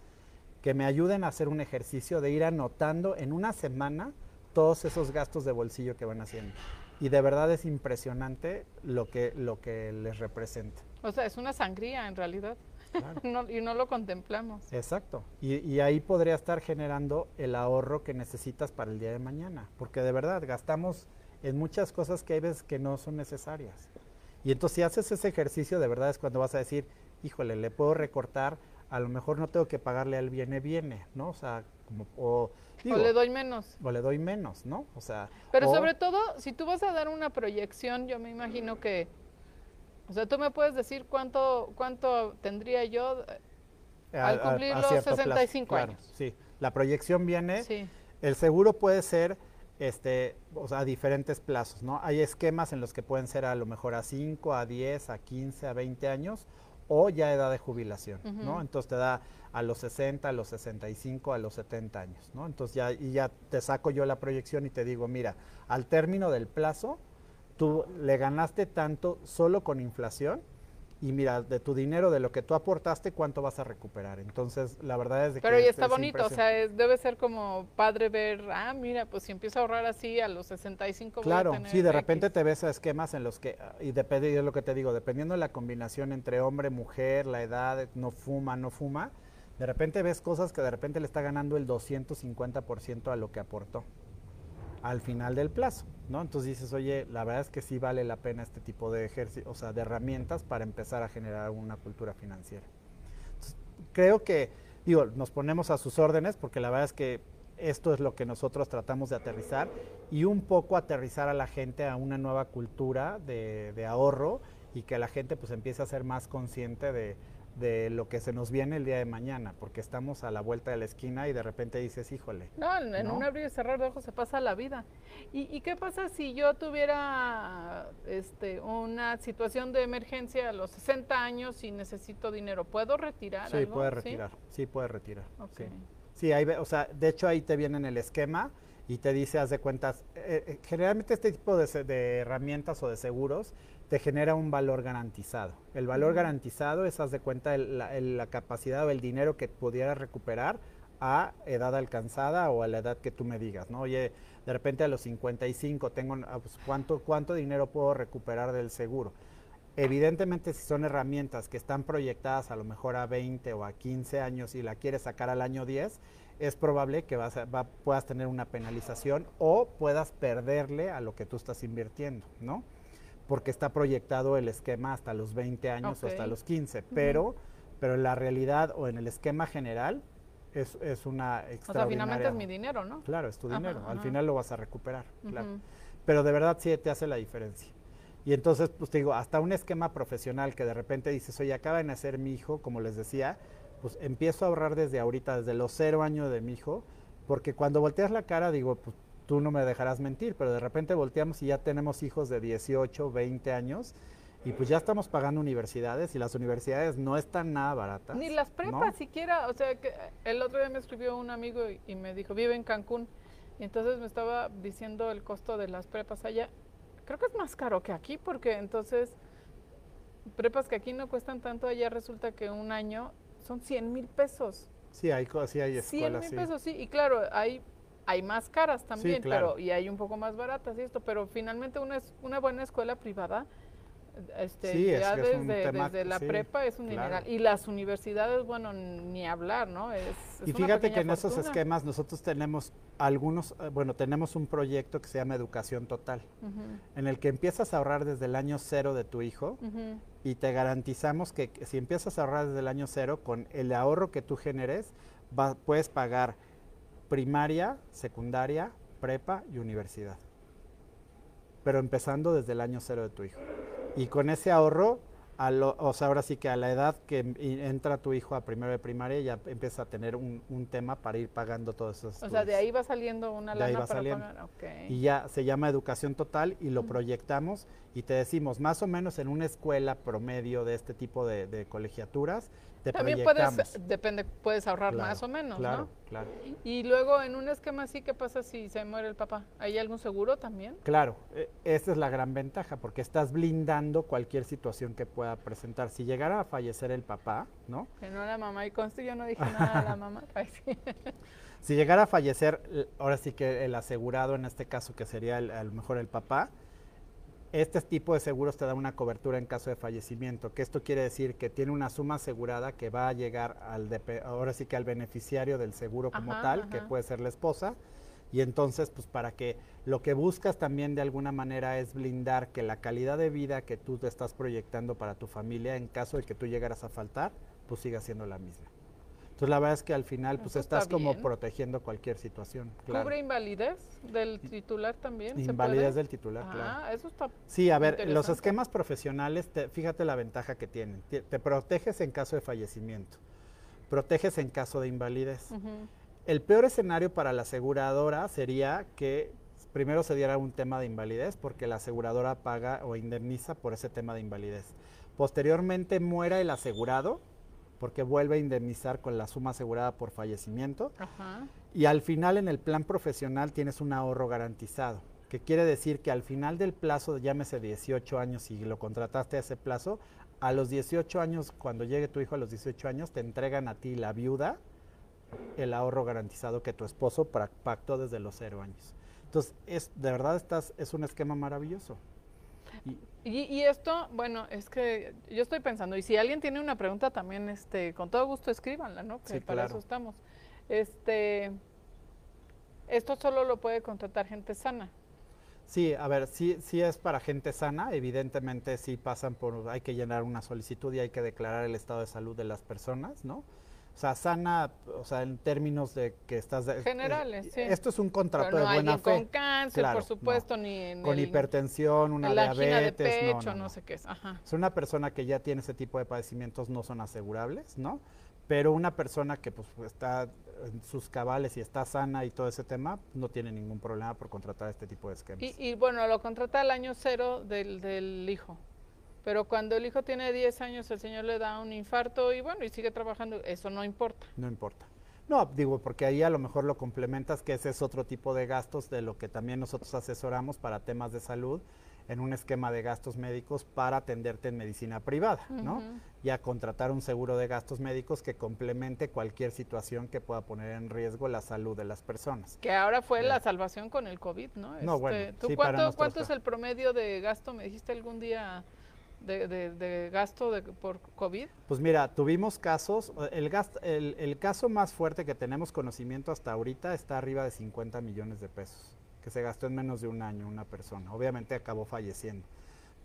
que me ayuden a hacer un ejercicio de ir anotando en una semana todos esos gastos de bolsillo que van haciendo. Y de verdad es impresionante lo que, lo que les representa. O sea, es una sangría en realidad. y no lo contemplamos. Exacto. Y, ahí podría estar generando el ahorro que necesitas para el día de mañana. Porque de verdad gastamos en muchas cosas que hay veces que no son necesarias. Y entonces si haces ese ejercicio, de verdad es cuando vas a decir, híjole, le puedo recortar, a lo mejor no tengo que pagarle al viene viene, ¿no? O sea, como, o, le doy menos. O le doy menos, ¿no? O sea. Pero sobre todo, si tú vas a dar una proyección, yo me imagino que o sea, tú me puedes decir cuánto, cuánto tendría yo al cumplir los 65 años. Sí, La proyección viene, el seguro puede ser este, o sea, a diferentes plazos, ¿no? Hay esquemas en los que pueden ser a lo mejor a 5, a 10, a 15, a 20 años o ya edad de jubilación, ¿no? Entonces te da a los 60, a los 65, a los 70 años, ¿no? Entonces ya, y ya te saco yo la proyección y te digo, mira, al término del plazo, tú le ganaste tanto solo con inflación y mira, de tu dinero, de lo que tú aportaste, ¿cuánto vas a recuperar? Entonces, la verdad es que... Pero ya está bonito, o sea, debe ser como padre ver, ah, mira, pues si empiezo a ahorrar así a los 65 Claro, voy a tener sí, de repente te ves a esquemas en los que, y depende de lo que te digo, dependiendo de la combinación entre hombre, mujer, la edad, no fuma, no fuma, de repente ves cosas que de repente le está ganando el 250% a lo que aportó al final del plazo, ¿no? Entonces dices, oye, la verdad es que sí vale la pena este tipo de ejercicio, o sea, de herramientas para empezar a generar una cultura financiera. creo que, digo, nos ponemos a sus órdenes porque la verdad es que esto es lo que nosotros tratamos de aterrizar y un poco aterrizar a la gente a una nueva cultura de, de ahorro y que la gente pues empiece a ser más consciente de, de lo que se nos viene el día de mañana, porque estamos a la vuelta de la esquina y de repente dices, híjole. No, en, un abrir y cerrar de ojos se pasa la vida. ¿Y, qué pasa si yo tuviera este, una situación de emergencia a los 60 años y necesito dinero? ¿Puedo retirar? Sí, puede retirar, sí, puede retirar. Sí, ahí, o sea, de hecho ahí te viene en el esquema y te dice, haz de cuentas, eh, eh, generalmente este tipo de, de herramientas o de seguros te genera un valor garantizado. El valor garantizado es, haz de cuenta, la, capacidad o el dinero que pudieras recuperar a edad alcanzada o a la edad que tú me digas, ¿no? Oye, de repente a los 55 tengo, ah, pues, ¿cuánto, ¿cuánto dinero puedo recuperar del seguro? Evidentemente, si son herramientas que están proyectadas a lo mejor a 20 o a 15 años y la quieres sacar al año 10, es probable que vas puedas tener una penalización o puedas perderle a lo que tú estás invirtiendo, ¿no? Porque está proyectado el esquema hasta los 20 años o hasta los 15, pero, pero en la realidad o en el esquema general es, es una extraordinaria... O sea, finalmente es mi dinero, ¿no? Claro, es tu dinero, al final lo vas a recuperar, claro. Pero de verdad sí te hace la diferencia. Y entonces, pues te digo, hasta un esquema profesional que de repente dices, oye, acaba de nacer mi hijo, como les decía, pues empiezo a ahorrar desde ahorita, desde los cero años de mi hijo, porque cuando volteas la cara, digo, pues tú no me dejarás mentir, pero de repente volteamos y ya tenemos hijos de 18, 20 años y pues ya estamos pagando universidades y las universidades no están nada baratas. Ni las prepas siquiera, o sea, que el otro día me escribió un amigo y, me dijo, vive en Cancún, y entonces me estaba diciendo el costo de las prepas allá. Creo que es más caro que aquí porque entonces prepas que aquí no cuestan tanto, allá resulta que un año son 100 mil pesos. Sí, hay, sí hay escuelas. 100 mil pesos, sí, y claro, hay hay más caras también, pero y hay un poco más baratas y esto, pero finalmente una es una buena escuela privada este, ya desde, la prepa es un dineral. Y las universidades, bueno, ni hablar, ¿no? Es, y fíjate que en esos esquemas nosotros tenemos algunos, eh, bueno, tenemos un proyecto que se llama Educación Total, en el que empiezas a ahorrar desde el año cero de tu hijo y te garantizamos que, si empiezas a ahorrar desde el año cero, con el ahorro que tú generes, puedes pagar primaria, secundaria, prepa y universidad. Pero empezando desde el año cero de tu hijo. Y con ese ahorro, o sea, ahora sí que a la edad que entra tu hijo a primero de primaria ya empieza a tener un, tema para ir pagando todos esos. O sea, de ahí va saliendo una lana para pagar. Y ya se llama educación total y lo proyectamos y te decimos, más o menos en una escuela promedio de este tipo de colegiaturas, también puedes, depende, puedes ahorrar más o menos, claro, Claro, Y luego en un esquema así, ¿qué pasa si se muere el papá? ¿Hay algún seguro también? Claro, e, esa es la gran ventaja, porque estás blindando cualquier situación que pueda presentar. Si llegara a fallecer el papá, ¿no? Que no la mamá, y conste yo no dije nada a la mamá. si llegara a fallecer, ahora sí que el asegurado en este caso, que sería a lo mejor el papá, este tipo de seguros te da una cobertura en caso de fallecimiento, que esto quiere decir que tiene una suma asegurada que va a llegar al ahora sí que al beneficiario del seguro como tal, que puede ser la esposa, y entonces pues para que lo que buscas también de alguna manera es blindar que la calidad de vida que tú te estás proyectando para tu familia en caso de que tú llegaras a faltar, pues siga siendo la misma. Entonces la verdad es que al final pues estás como protegiendo cualquier situación. ¿Cubre invalidez del titular también? Invalidez del titular, ah, eso está Sí, a ver, los esquemas profesionales, fíjate la ventaja que tienen. Te, proteges en caso de fallecimiento, proteges en caso de invalidez. El peor escenario para la aseguradora sería que primero se diera un tema de invalidez, porque la aseguradora paga o indemniza por ese tema de invalidez. Posteriormente muera el asegurado, porque vuelve a indemnizar con la suma asegurada por fallecimiento. Y al final en el plan profesional tienes un ahorro garantizado, que quiere decir que al final del plazo, llámese 18 años y lo contrataste a ese plazo, a los 18 años, cuando llegue tu hijo a los 18 años, te entregan a ti la viuda el ahorro garantizado que tu esposo pactó desde los cero años. Entonces, es, de verdad estás, es un esquema maravilloso. Y, esto, bueno, es que yo estoy pensando, y si alguien tiene una pregunta también, este, con todo gusto escríbanla, ¿no? Que para eso estamos. Este, esto solo lo puede contratar gente sana. Sí, a ver, sí, sí es para gente sana, evidentemente sí pasan por, hay que llenar una solicitud y hay que declarar el estado de salud de las personas, ¿no? O sea, sana, o sea, en términos de que estás... De, Generales, sí. Esto es un contrato de buena fe. con cáncer, por supuesto, ni en Con hipertensión, una diabetes, de pecho, no, sé qué es. Ajá. Es una persona que ya tiene ese tipo de padecimientos no son asegurables, ¿no? Pero una persona que pues está en sus cabales y está sana y todo ese tema, no tiene ningún problema por contratar este tipo de esquemas. Y, y bueno, lo contrata al año cero del, del hijo. Pero cuando el hijo tiene 10 años, el señor le da un infarto y bueno, y sigue trabajando, eso no importa. No importa. No, digo, porque ahí a lo mejor lo complementas, que ese es otro tipo de gastos de lo que también nosotros asesoramos para temas de salud en un esquema de gastos médicos para atenderte en medicina privada, ¿no? Y a contratar un seguro de gastos médicos que complemente cualquier situación que pueda poner en riesgo la salud de las personas. Que ahora fue la salvación con el COVID, ¿no? No, bueno, este, ¿tú cuánto, ¿Cuánto es el promedio de gasto? Me dijiste algún día de, gasto de, por COVID? Pues mira, tuvimos casos, el, el, caso más fuerte que tenemos conocimiento hasta ahorita está arriba de 50 millones de pesos, que se gastó en menos de un año una persona. Obviamente acabó falleciendo.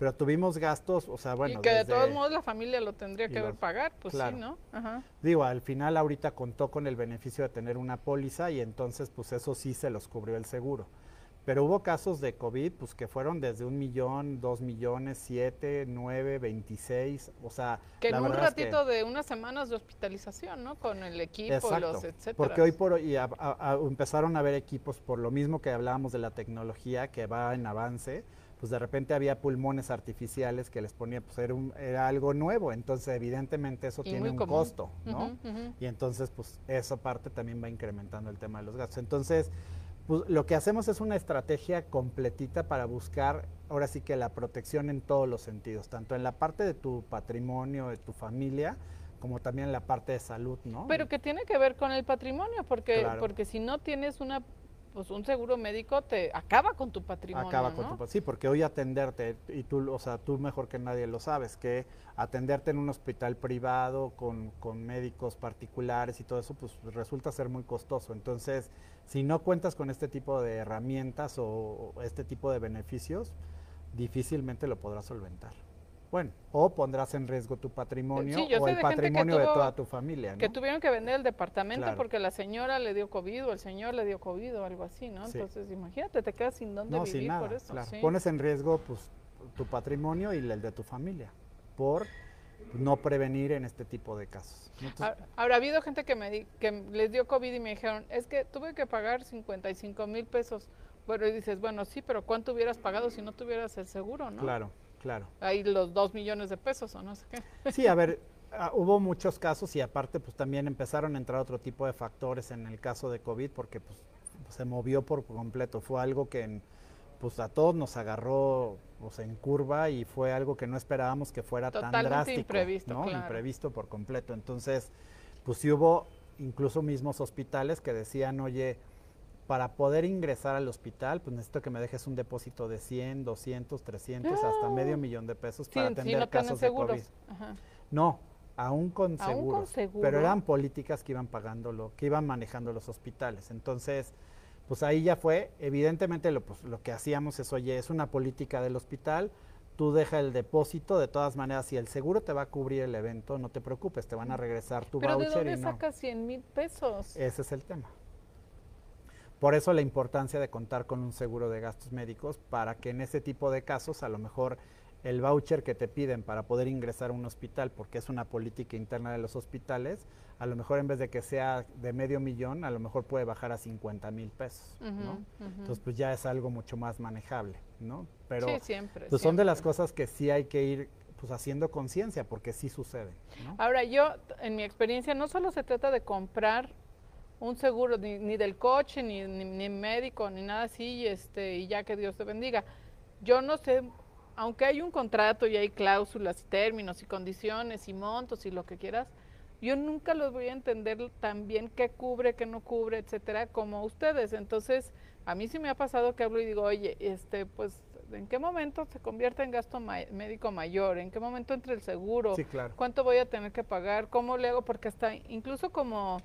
Pero tuvimos gastos, o sea, bueno. Y que de todos modos la familia lo tendría que ver pagar, pues sí, ¿no? Digo, al final ahorita contó con el beneficio de tener una póliza y entonces, pues eso sí se los cubrió el seguro. Pero hubo casos de COVID pues que fueron desde un millón, dos millones, siete, nueve, veintiséis, o sea... Que en un ratito de unas semanas de hospitalización, ¿no? Con el equipo, los etcétera. Porque hoy por hoy empezaron a haber equipos, por lo mismo que hablábamos de la tecnología que va en avance, pues de repente había pulmones artificiales que les ponía, pues era, un, era algo nuevo, entonces evidentemente eso tiene un costo, ¿no? Y entonces pues esa parte también va incrementando el tema de los gastos. Entonces pues, lo que hacemos es una estrategia completita para buscar ahora sí que la protección en todos los sentidos, tanto en la parte de tu patrimonio, de tu familia, como también en la parte de salud, ¿no? Pero que tiene que ver con el patrimonio, porque, porque si no tienes una pues un seguro médico te acaba con tu patrimonio. Acaba con tu Sí, porque hoy atenderte, y tú, o sea, tú mejor que nadie lo sabes, que atenderte en un hospital privado con, con médicos particulares y todo eso, pues resulta ser muy costoso. Entonces, si no cuentas con este tipo de herramientas o este tipo de beneficios, difícilmente lo podrás solventar. Bueno, o pondrás en riesgo tu patrimonio o el patrimonio de, toda tu familia. ¿no? Que tuvieron que vender el departamento porque la señora le dio COVID o el señor le dio COVID o algo así, ¿no? Entonces, imagínate, te quedas sin dónde vivir por eso. Pones en riesgo pues, tu patrimonio y el de tu familia por no prevenir en este tipo de casos. Ahora, ha habido gente que, me que les dio COVID y me dijeron, es que tuve que pagar 55 mil pesos. Bueno, y dices, bueno, sí, pero ¿cuánto hubieras pagado si no tuvieras el seguro, no? Claro. Claro. Hay los dos millones de pesos o no sé qué. Sí, a ver, ah, hubo muchos casos y aparte pues también empezaron a entrar otro tipo de factores en el caso de COVID porque pues se movió por completo. Fue algo que pues a todos nos agarró pues, en curva y fue algo que no esperábamos que fuera tan drástico. imprevisto, ¿no? Imprevisto por completo. Entonces, pues sí hubo incluso mismos hospitales que decían, oye, para poder ingresar al hospital, pues necesito que me dejes un depósito de 100, 200, 300, hasta ah. medio millón de pesos para atender casos de COVID. No, aún con, seguros, pero eran políticas que iban pagándolo, que iban manejando los hospitales. Entonces, pues ahí ya fue, evidentemente lo, pues, lo que hacíamos es, oye, es una política del hospital, tú deja el depósito, de todas maneras, si el seguro te va a cubrir el evento, no te preocupes, te van a regresar tu ¿Pero voucher. ¿de dónde sacas 100 mil pesos? Ese es el tema. Por eso la importancia de contar con un seguro de gastos médicos para que en ese tipo de casos a lo mejor el voucher que te piden para poder ingresar a un hospital, porque es una política interna de los hospitales, a lo mejor en vez de que sea de medio millón, a lo mejor puede bajar a 50 mil pesos, ¿no? Entonces, pues ya es algo mucho más manejable, ¿no? Pero siempre, pues son de las cosas que sí hay que ir pues haciendo conciencia, porque sí sucede. Ahora, yo, en mi experiencia, no solo se trata de comprar un seguro, ni, del coche, ni, ni, médico, ni nada así, este, y ya que Dios te bendiga. Yo no sé aunque hay un contrato y hay cláusulas y términos y condiciones y montos y lo que quieras, yo nunca los voy a entender tan bien qué cubre, qué no cubre, etcétera, como ustedes. Entonces, a mí sí me ha pasado que hablo y digo, oye, este, pues, ¿en qué momento se convierte en gasto médico mayor? ¿En qué momento entra el seguro? Sí, claro. ¿Cuánto voy a tener que pagar? ¿Cómo le hago? Porque hasta incluso como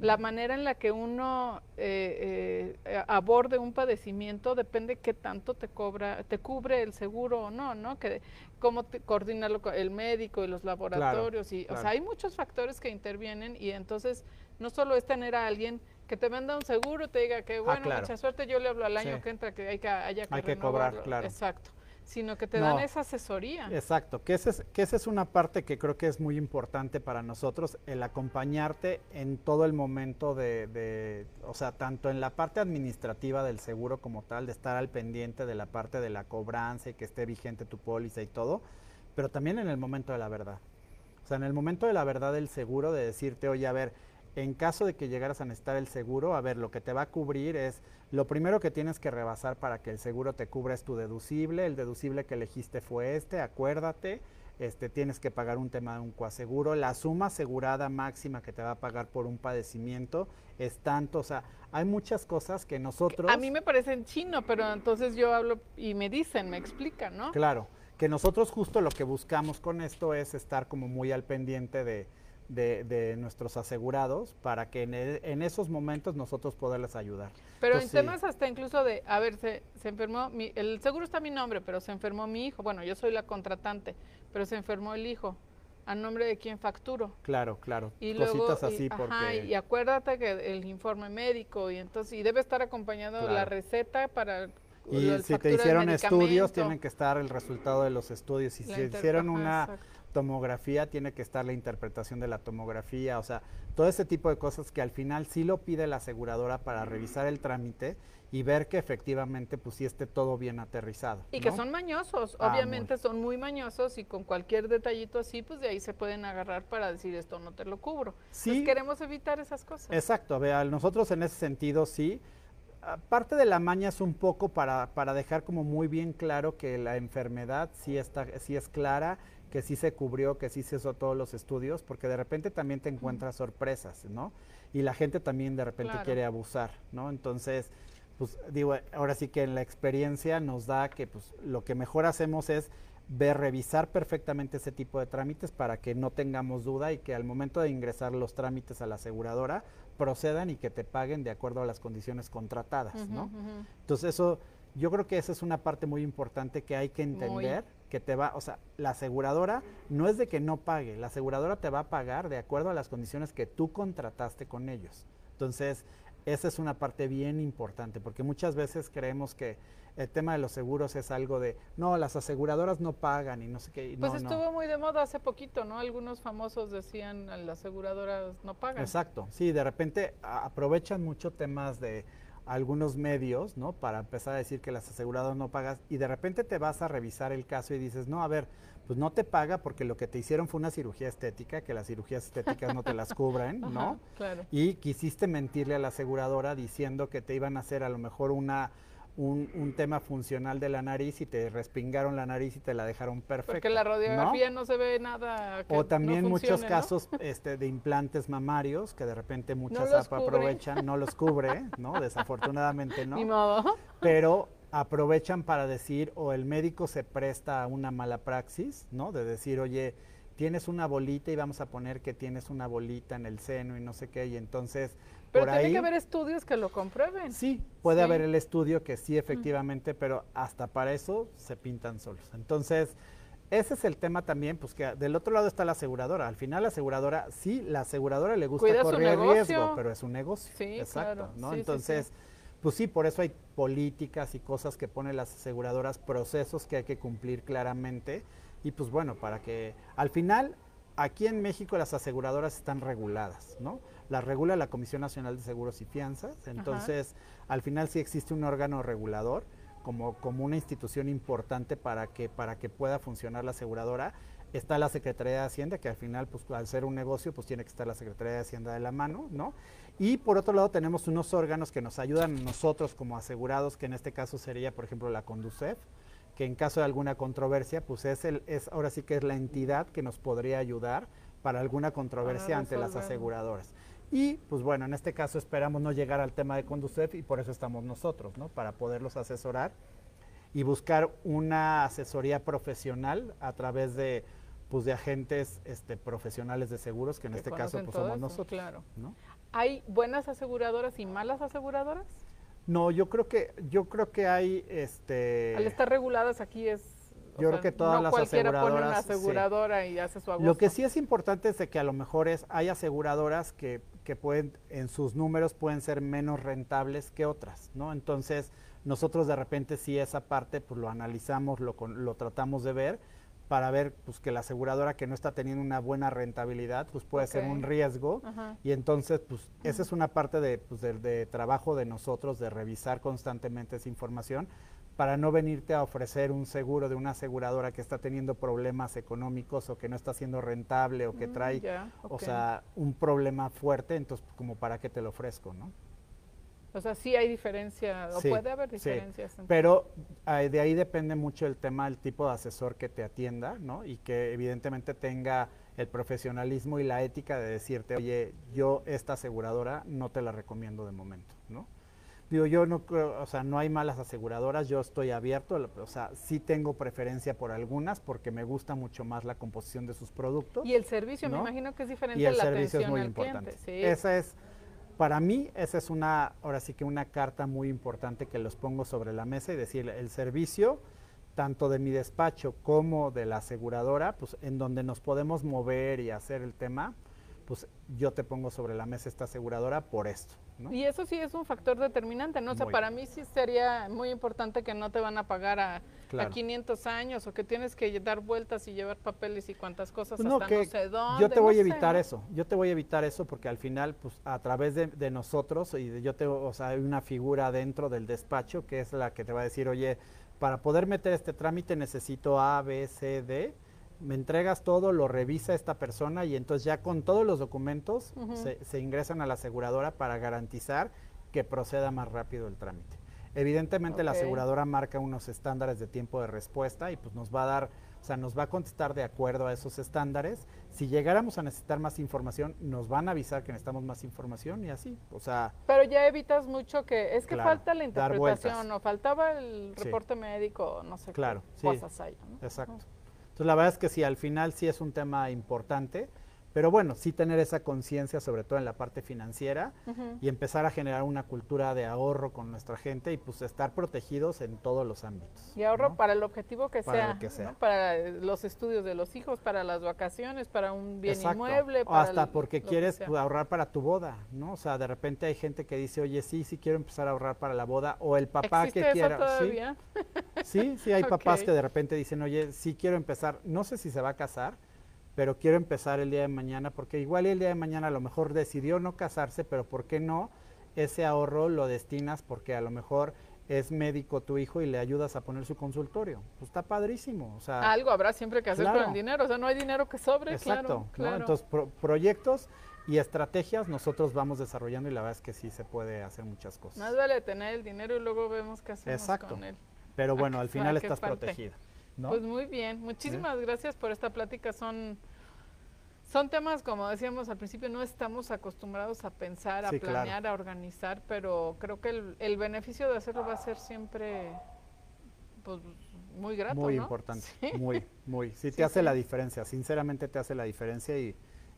la manera en la que uno eh, eh, aborde un padecimiento depende qué tanto te cobra, te cubre el seguro o no, ¿no? Que cómo te coordina el médico y los laboratorios y, o sea, hay muchos factores que intervienen y entonces no solo es tener a alguien que te venda un seguro, te diga que ah, bueno, mucha suerte, yo le hablo al año que entra que hay que haya que, hay que cobrar, claro. Exacto sino que te dan esa asesoría. Exacto, que, ese es, que esa es una parte que creo que es muy importante para nosotros, el acompañarte en todo el momento de, o sea, tanto en la parte administrativa del seguro como tal, de estar al pendiente de la parte de la cobranza y que esté vigente tu póliza y todo, pero también en el momento de la verdad. O sea, en el momento de la verdad del seguro, de decirte, oye, a ver, en caso de que llegaras a necesitar el seguro, a ver, lo que te va a cubrir es lo primero que tienes que rebasar para que el seguro te cubra es tu deducible. El deducible que elegiste fue este, acuérdate. Este, tienes que pagar un tema de un coaseguro. La suma asegurada máxima que te va a pagar por un padecimiento es tanto. O sea, hay muchas cosas que nosotros. A mí me parecen chino, pero entonces yo hablo y me dicen, me explican, ¿no? Claro, que nosotros justo lo que buscamos con esto es estar como muy al pendiente de de, nuestros asegurados para que e, en, esos momentos nosotros poderles ayudar. Pero en temas hasta incluso de, a ver, se, se enfermó, mi, el seguro está a mi nombre, pero se enfermó mi hijo, bueno, yo soy la contratante, pero se enfermó el hijo. ¿A nombre de quién facturo? Claro, claro. Y Cositas así y acuérdate que el informe médico y entonces y debe estar acompañado la receta para y si te hicieron estudios tienen que estar el resultado de los estudios. Si se hicieron una tomografía, tiene que estar la interpretación de la tomografía, o sea, todo ese tipo de cosas que al final sí lo pide la aseguradora para revisar el trámite y ver que efectivamente pues sí esté todo bien aterrizado. Y que son mañosos, ah, obviamente son muy mañosos y con cualquier detallito así, pues de ahí se pueden agarrar para decir esto no te lo cubro. Sí. queremos evitar esas cosas. Exacto, vea, nosotros en ese sentido sí, parte de la maña es un poco para, para dejar como muy bien claro que la enfermedad sí, está, sí es clara que sí se cubrió, que sí se hizo todos los estudios, porque de repente también te encuentras sorpresas, ¿no? Y la gente también de repente quiere abusar, ¿no? Entonces, pues digo, ahora sí que en la experiencia nos da que pues lo que mejor hacemos es ver, revisar perfectamente ese tipo de trámites para que no tengamos duda y que al momento de ingresar los trámites a la aseguradora procedan y que te paguen de acuerdo a las condiciones contratadas, ¿no? Entonces eso, yo creo que esa es una parte muy importante que hay que entender que te va, o sea, la aseguradora no es de que no pague, la aseguradora te va a pagar de acuerdo a las condiciones que tú contrataste con ellos. Entonces, esa es una parte bien importante, porque muchas veces creemos que el tema de los seguros es algo de, no, las aseguradoras no pagan y no sé qué. pues estuvo muy de moda hace poquito, ¿no? Algunos famosos decían, las aseguradoras no pagan. Exacto, sí, de repente aprovechan mucho temas de algunos medios, ¿no? Para empezar a decir que las aseguradoras no pagas y de repente te vas a revisar el caso y dices, no, a ver, pues no te paga porque lo que te hicieron fue una cirugía estética, que las cirugías estéticas no te las cubren, ¿no? claro. Y quisiste mentirle a la aseguradora diciendo que te iban a hacer a lo mejor una un, tema funcional de la nariz y te respingaron la nariz y te la dejaron perfecta. Porque la radiografía ¿no? se ve nada. o también muchos casos este, de implantes mamarios que de repente muchas aprovechan, no los cubre, ¿no? Desafortunadamente no. modo. Pero aprovechan para decir o el médico se presta a una mala praxis, ¿no? De decir, oye, tienes una bolita y vamos a poner que tienes una bolita en el seno y no sé qué, y entonces pero tiene que haber estudios que lo comprueben. Sí, puede haber el estudio que sí, efectivamente, pero hasta para eso se pintan solos. Entonces, ese es el tema también, pues que del otro lado está la aseguradora. Al final la aseguradora, sí, la aseguradora le gusta correr riesgo, pero es un negocio. Sí, Exacto, ¿no? Entonces, pues sí, por eso hay políticas y cosas que ponen las aseguradoras, procesos que hay que cumplir claramente. Y pues bueno, para que al final, aquí en México las aseguradoras están reguladas, ¿no? Las regula la Comisión Nacional de Seguros y Fianzas. Entonces, al final sí existe un órgano regulador como, como una institución importante para que, para que pueda funcionar la aseguradora está la Secretaría de Hacienda, que al final, pues al ser un negocio, pues tiene que estar la Secretaría de Hacienda de la mano, ¿no? Y por otro lado tenemos unos órganos que nos ayudan nosotros como asegurados, que en este caso sería, por ejemplo, la Conducef, que en caso de alguna controversia, pues es, el, es ahora sí que es la entidad que nos podría ayudar para alguna controversia ante las aseguradoras. Y pues bueno, en este caso esperamos no llegar al tema de Conducef y por eso estamos nosotros, ¿no? Para poderlos asesorar y buscar una asesoría profesional a través de pues de agentes este, profesionales de seguros, que en este caso pues, somos nosotros. Claro. ¿Hay buenas aseguradoras y malas aseguradoras? No, yo creo que yo creo que hay este al estar reguladas aquí es yo creo que todas las aseguradoras pone una aseguradora y hace su agusto. Lo que sí es importante es de que a lo mejor es hay aseguradoras que, que pueden en sus números pueden ser menos rentables que otras, ¿no? Entonces, nosotros de repente sí esa parte pues lo analizamos, lo lo tratamos de ver para ver pues que la aseguradora que no está teniendo una buena rentabilidad pues puede ser un riesgo. Y entonces pues esa es una parte de, pues, de, trabajo de nosotros de revisar constantemente esa información para no venirte a ofrecer un seguro de una aseguradora que está teniendo problemas económicos o que no está siendo rentable o que mm, trae o sea un problema fuerte entonces como para qué te lo ofrezco no o sea, sí hay diferencia, o puede haber diferencias. Sí. Pero de ahí depende mucho el tema, el tipo de asesor que te atienda, ¿no? Y que evidentemente tenga el profesionalismo y la ética de decirte, oye, yo esta aseguradora no te la recomiendo de momento, ¿no? Digo, yo no creo, o sea, no hay malas aseguradoras, yo estoy abierto, o sea, sí tengo preferencia por algunas porque me gusta mucho más la composición de sus productos. Y el servicio, me imagino que es diferente y el servicio es muy importante. Esa es para mí esa es una, ahora sí que una carta muy importante que los pongo sobre la mesa y decir el servicio, tanto de mi despacho como de la aseguradora, pues en donde nos podemos mover y hacer el tema, pues yo te pongo sobre la mesa esta aseguradora por esto. Y eso sí es un factor determinante, ¿no? O sea, para mí sí sería muy importante que no te van a pagar a, 500 años o que tienes que dar vueltas y llevar papeles y cuantas cosas pues hasta no sé dónde. Yo te voy a evitar eso, yo te voy a evitar eso porque al final, pues a través de, nosotros, y yo te, o sea, hay una figura dentro del despacho que es la que te va a decir, oye, para poder meter este trámite necesito A, B, C, D me entregas todo, lo revisa esta persona y entonces ya con todos los documentos se, ingresan a la aseguradora para garantizar que proceda más rápido el trámite. Evidentemente la aseguradora marca unos estándares de tiempo de respuesta y pues nos va a dar, o sea, nos va a contestar de acuerdo a esos estándares. Si llegáramos a necesitar más información, nos van a avisar que necesitamos más información y así, o sea... Pero ya evitas mucho que es que falta la interpretación o faltaba el reporte médico, no sé claro, qué cosas hay. Exacto. Entonces, la verdad es que sí, al final sí es un tema importante, pero bueno, sí tener esa conciencia, sobre todo en la parte financiera, y empezar a generar una cultura de ahorro con nuestra gente y pues estar protegidos en todos los ámbitos. Y ahorro para el objetivo que sea, para los estudios de los hijos, para las vacaciones, para un bien inmueble. o hasta porque quieres ahorrar para tu boda, ¿no? O sea, de repente hay gente que dice, oye, sí, sí quiero empezar a ahorrar para la boda, o el papá que quiera. Todavía? Sí, sí, hay papás que de repente dicen, oye, sí quiero empezar, no sé si se va a casar, pero quiero empezar el día de mañana, porque igual el día de mañana a lo mejor decidió no casarse, pero ¿por qué no? Ese ahorro lo destinas porque a lo mejor es médico tu hijo y le ayudas a poner su consultorio. Pues está padrísimo. O sea, Algo habrá siempre que hacer con el dinero, o sea, no hay dinero que sobre. Exacto, claro, entonces proyectos y estrategias nosotros vamos desarrollando y la verdad es que sí se puede hacer muchas cosas. Más vale tener el dinero y luego vemos qué hacemos Exacto. con él. Pero bueno, al final estás protegida. Pues muy bien, muchísimas gracias por esta plática. Son, son temas, como decíamos al principio, no estamos acostumbrados a pensar, a planear, a organizar, pero creo que el, beneficio de hacerlo va a ser siempre pues, muy grato. Muy importante, muy, muy. Sí, te hace la diferencia, sinceramente te hace la diferencia y,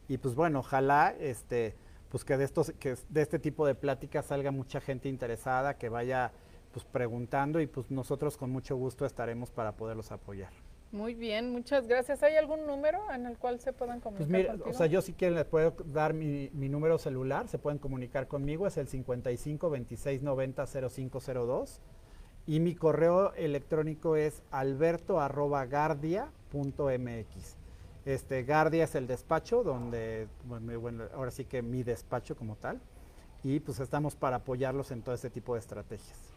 y pues bueno, ojalá este pues que de estos que de este tipo de pláticas salga mucha gente interesada, que vaya pues preguntando y pues nosotros con mucho gusto estaremos para poderlos apoyar. Muy bien, muchas gracias. ¿Hay algún número en el cual se puedan Pues comunicar mira, o sea, yo si quieren les puedo dar mi, mi número celular, se pueden comunicar conmigo, es el 55 26 90 0502 y mi correo electrónico es alberto@gardia.mx. Este Gardia es el despacho donde bueno, bueno, ahora sí que mi despacho como tal y pues estamos para apoyarlos en todo este tipo de estrategias.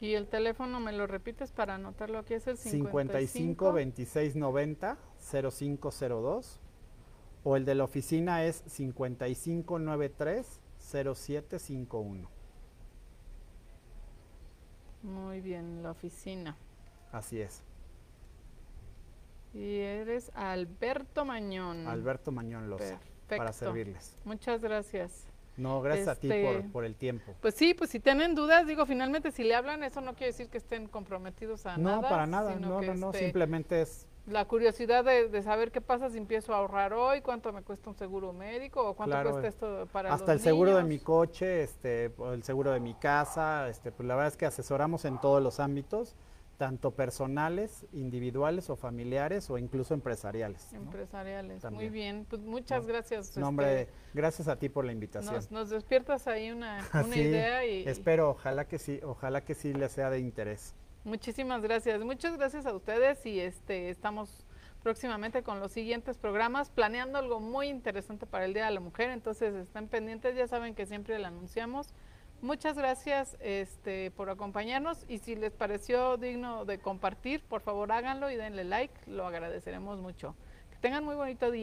Y el teléfono, ¿me lo repites para anotarlo aquí? Es el 55 26 90 0502 o el de la oficina es 55 93 0751. Muy bien, la oficina. Así es. Y eres Alberto Mañón. Alberto Mañón Loza. Para servirles. Muchas gracias. No, gracias a ti Este, por, por el tiempo. Pues sí, pues si tienen dudas, digo, finalmente si le hablan, eso no quiere decir que estén comprometidos a No, nada. para nada. No, no, no. este, Simplemente es. La curiosidad de, de saber qué pasa si empiezo a ahorrar hoy, cuánto me cuesta un seguro médico o cuánto Claro, cuesta esto para Hasta el seguro de mi coche, este, el seguro de mi casa, este, pues la verdad es que asesoramos en todos los ámbitos, tanto personales, individuales o familiares o incluso empresariales. ¿no? Empresariales. Muy bien, pues muchas No, gracias. No, hombre, este, gracias a ti por la invitación. nos, nos despiertas ahí una, una Sí, idea y Espero, ojalá que sí, ojalá que sí les sea de interés. muchísimas gracias. Muchas gracias a ustedes y este estamos próximamente con los siguientes programas planeando algo muy interesante para el Día de la Mujer, entonces estén pendientes, ya saben que siempre lo anunciamos. Muchas gracias este, por acompañarnos y si les pareció digno de compartir, por favor háganlo y denle like, lo agradeceremos mucho. Que tengan muy bonito día.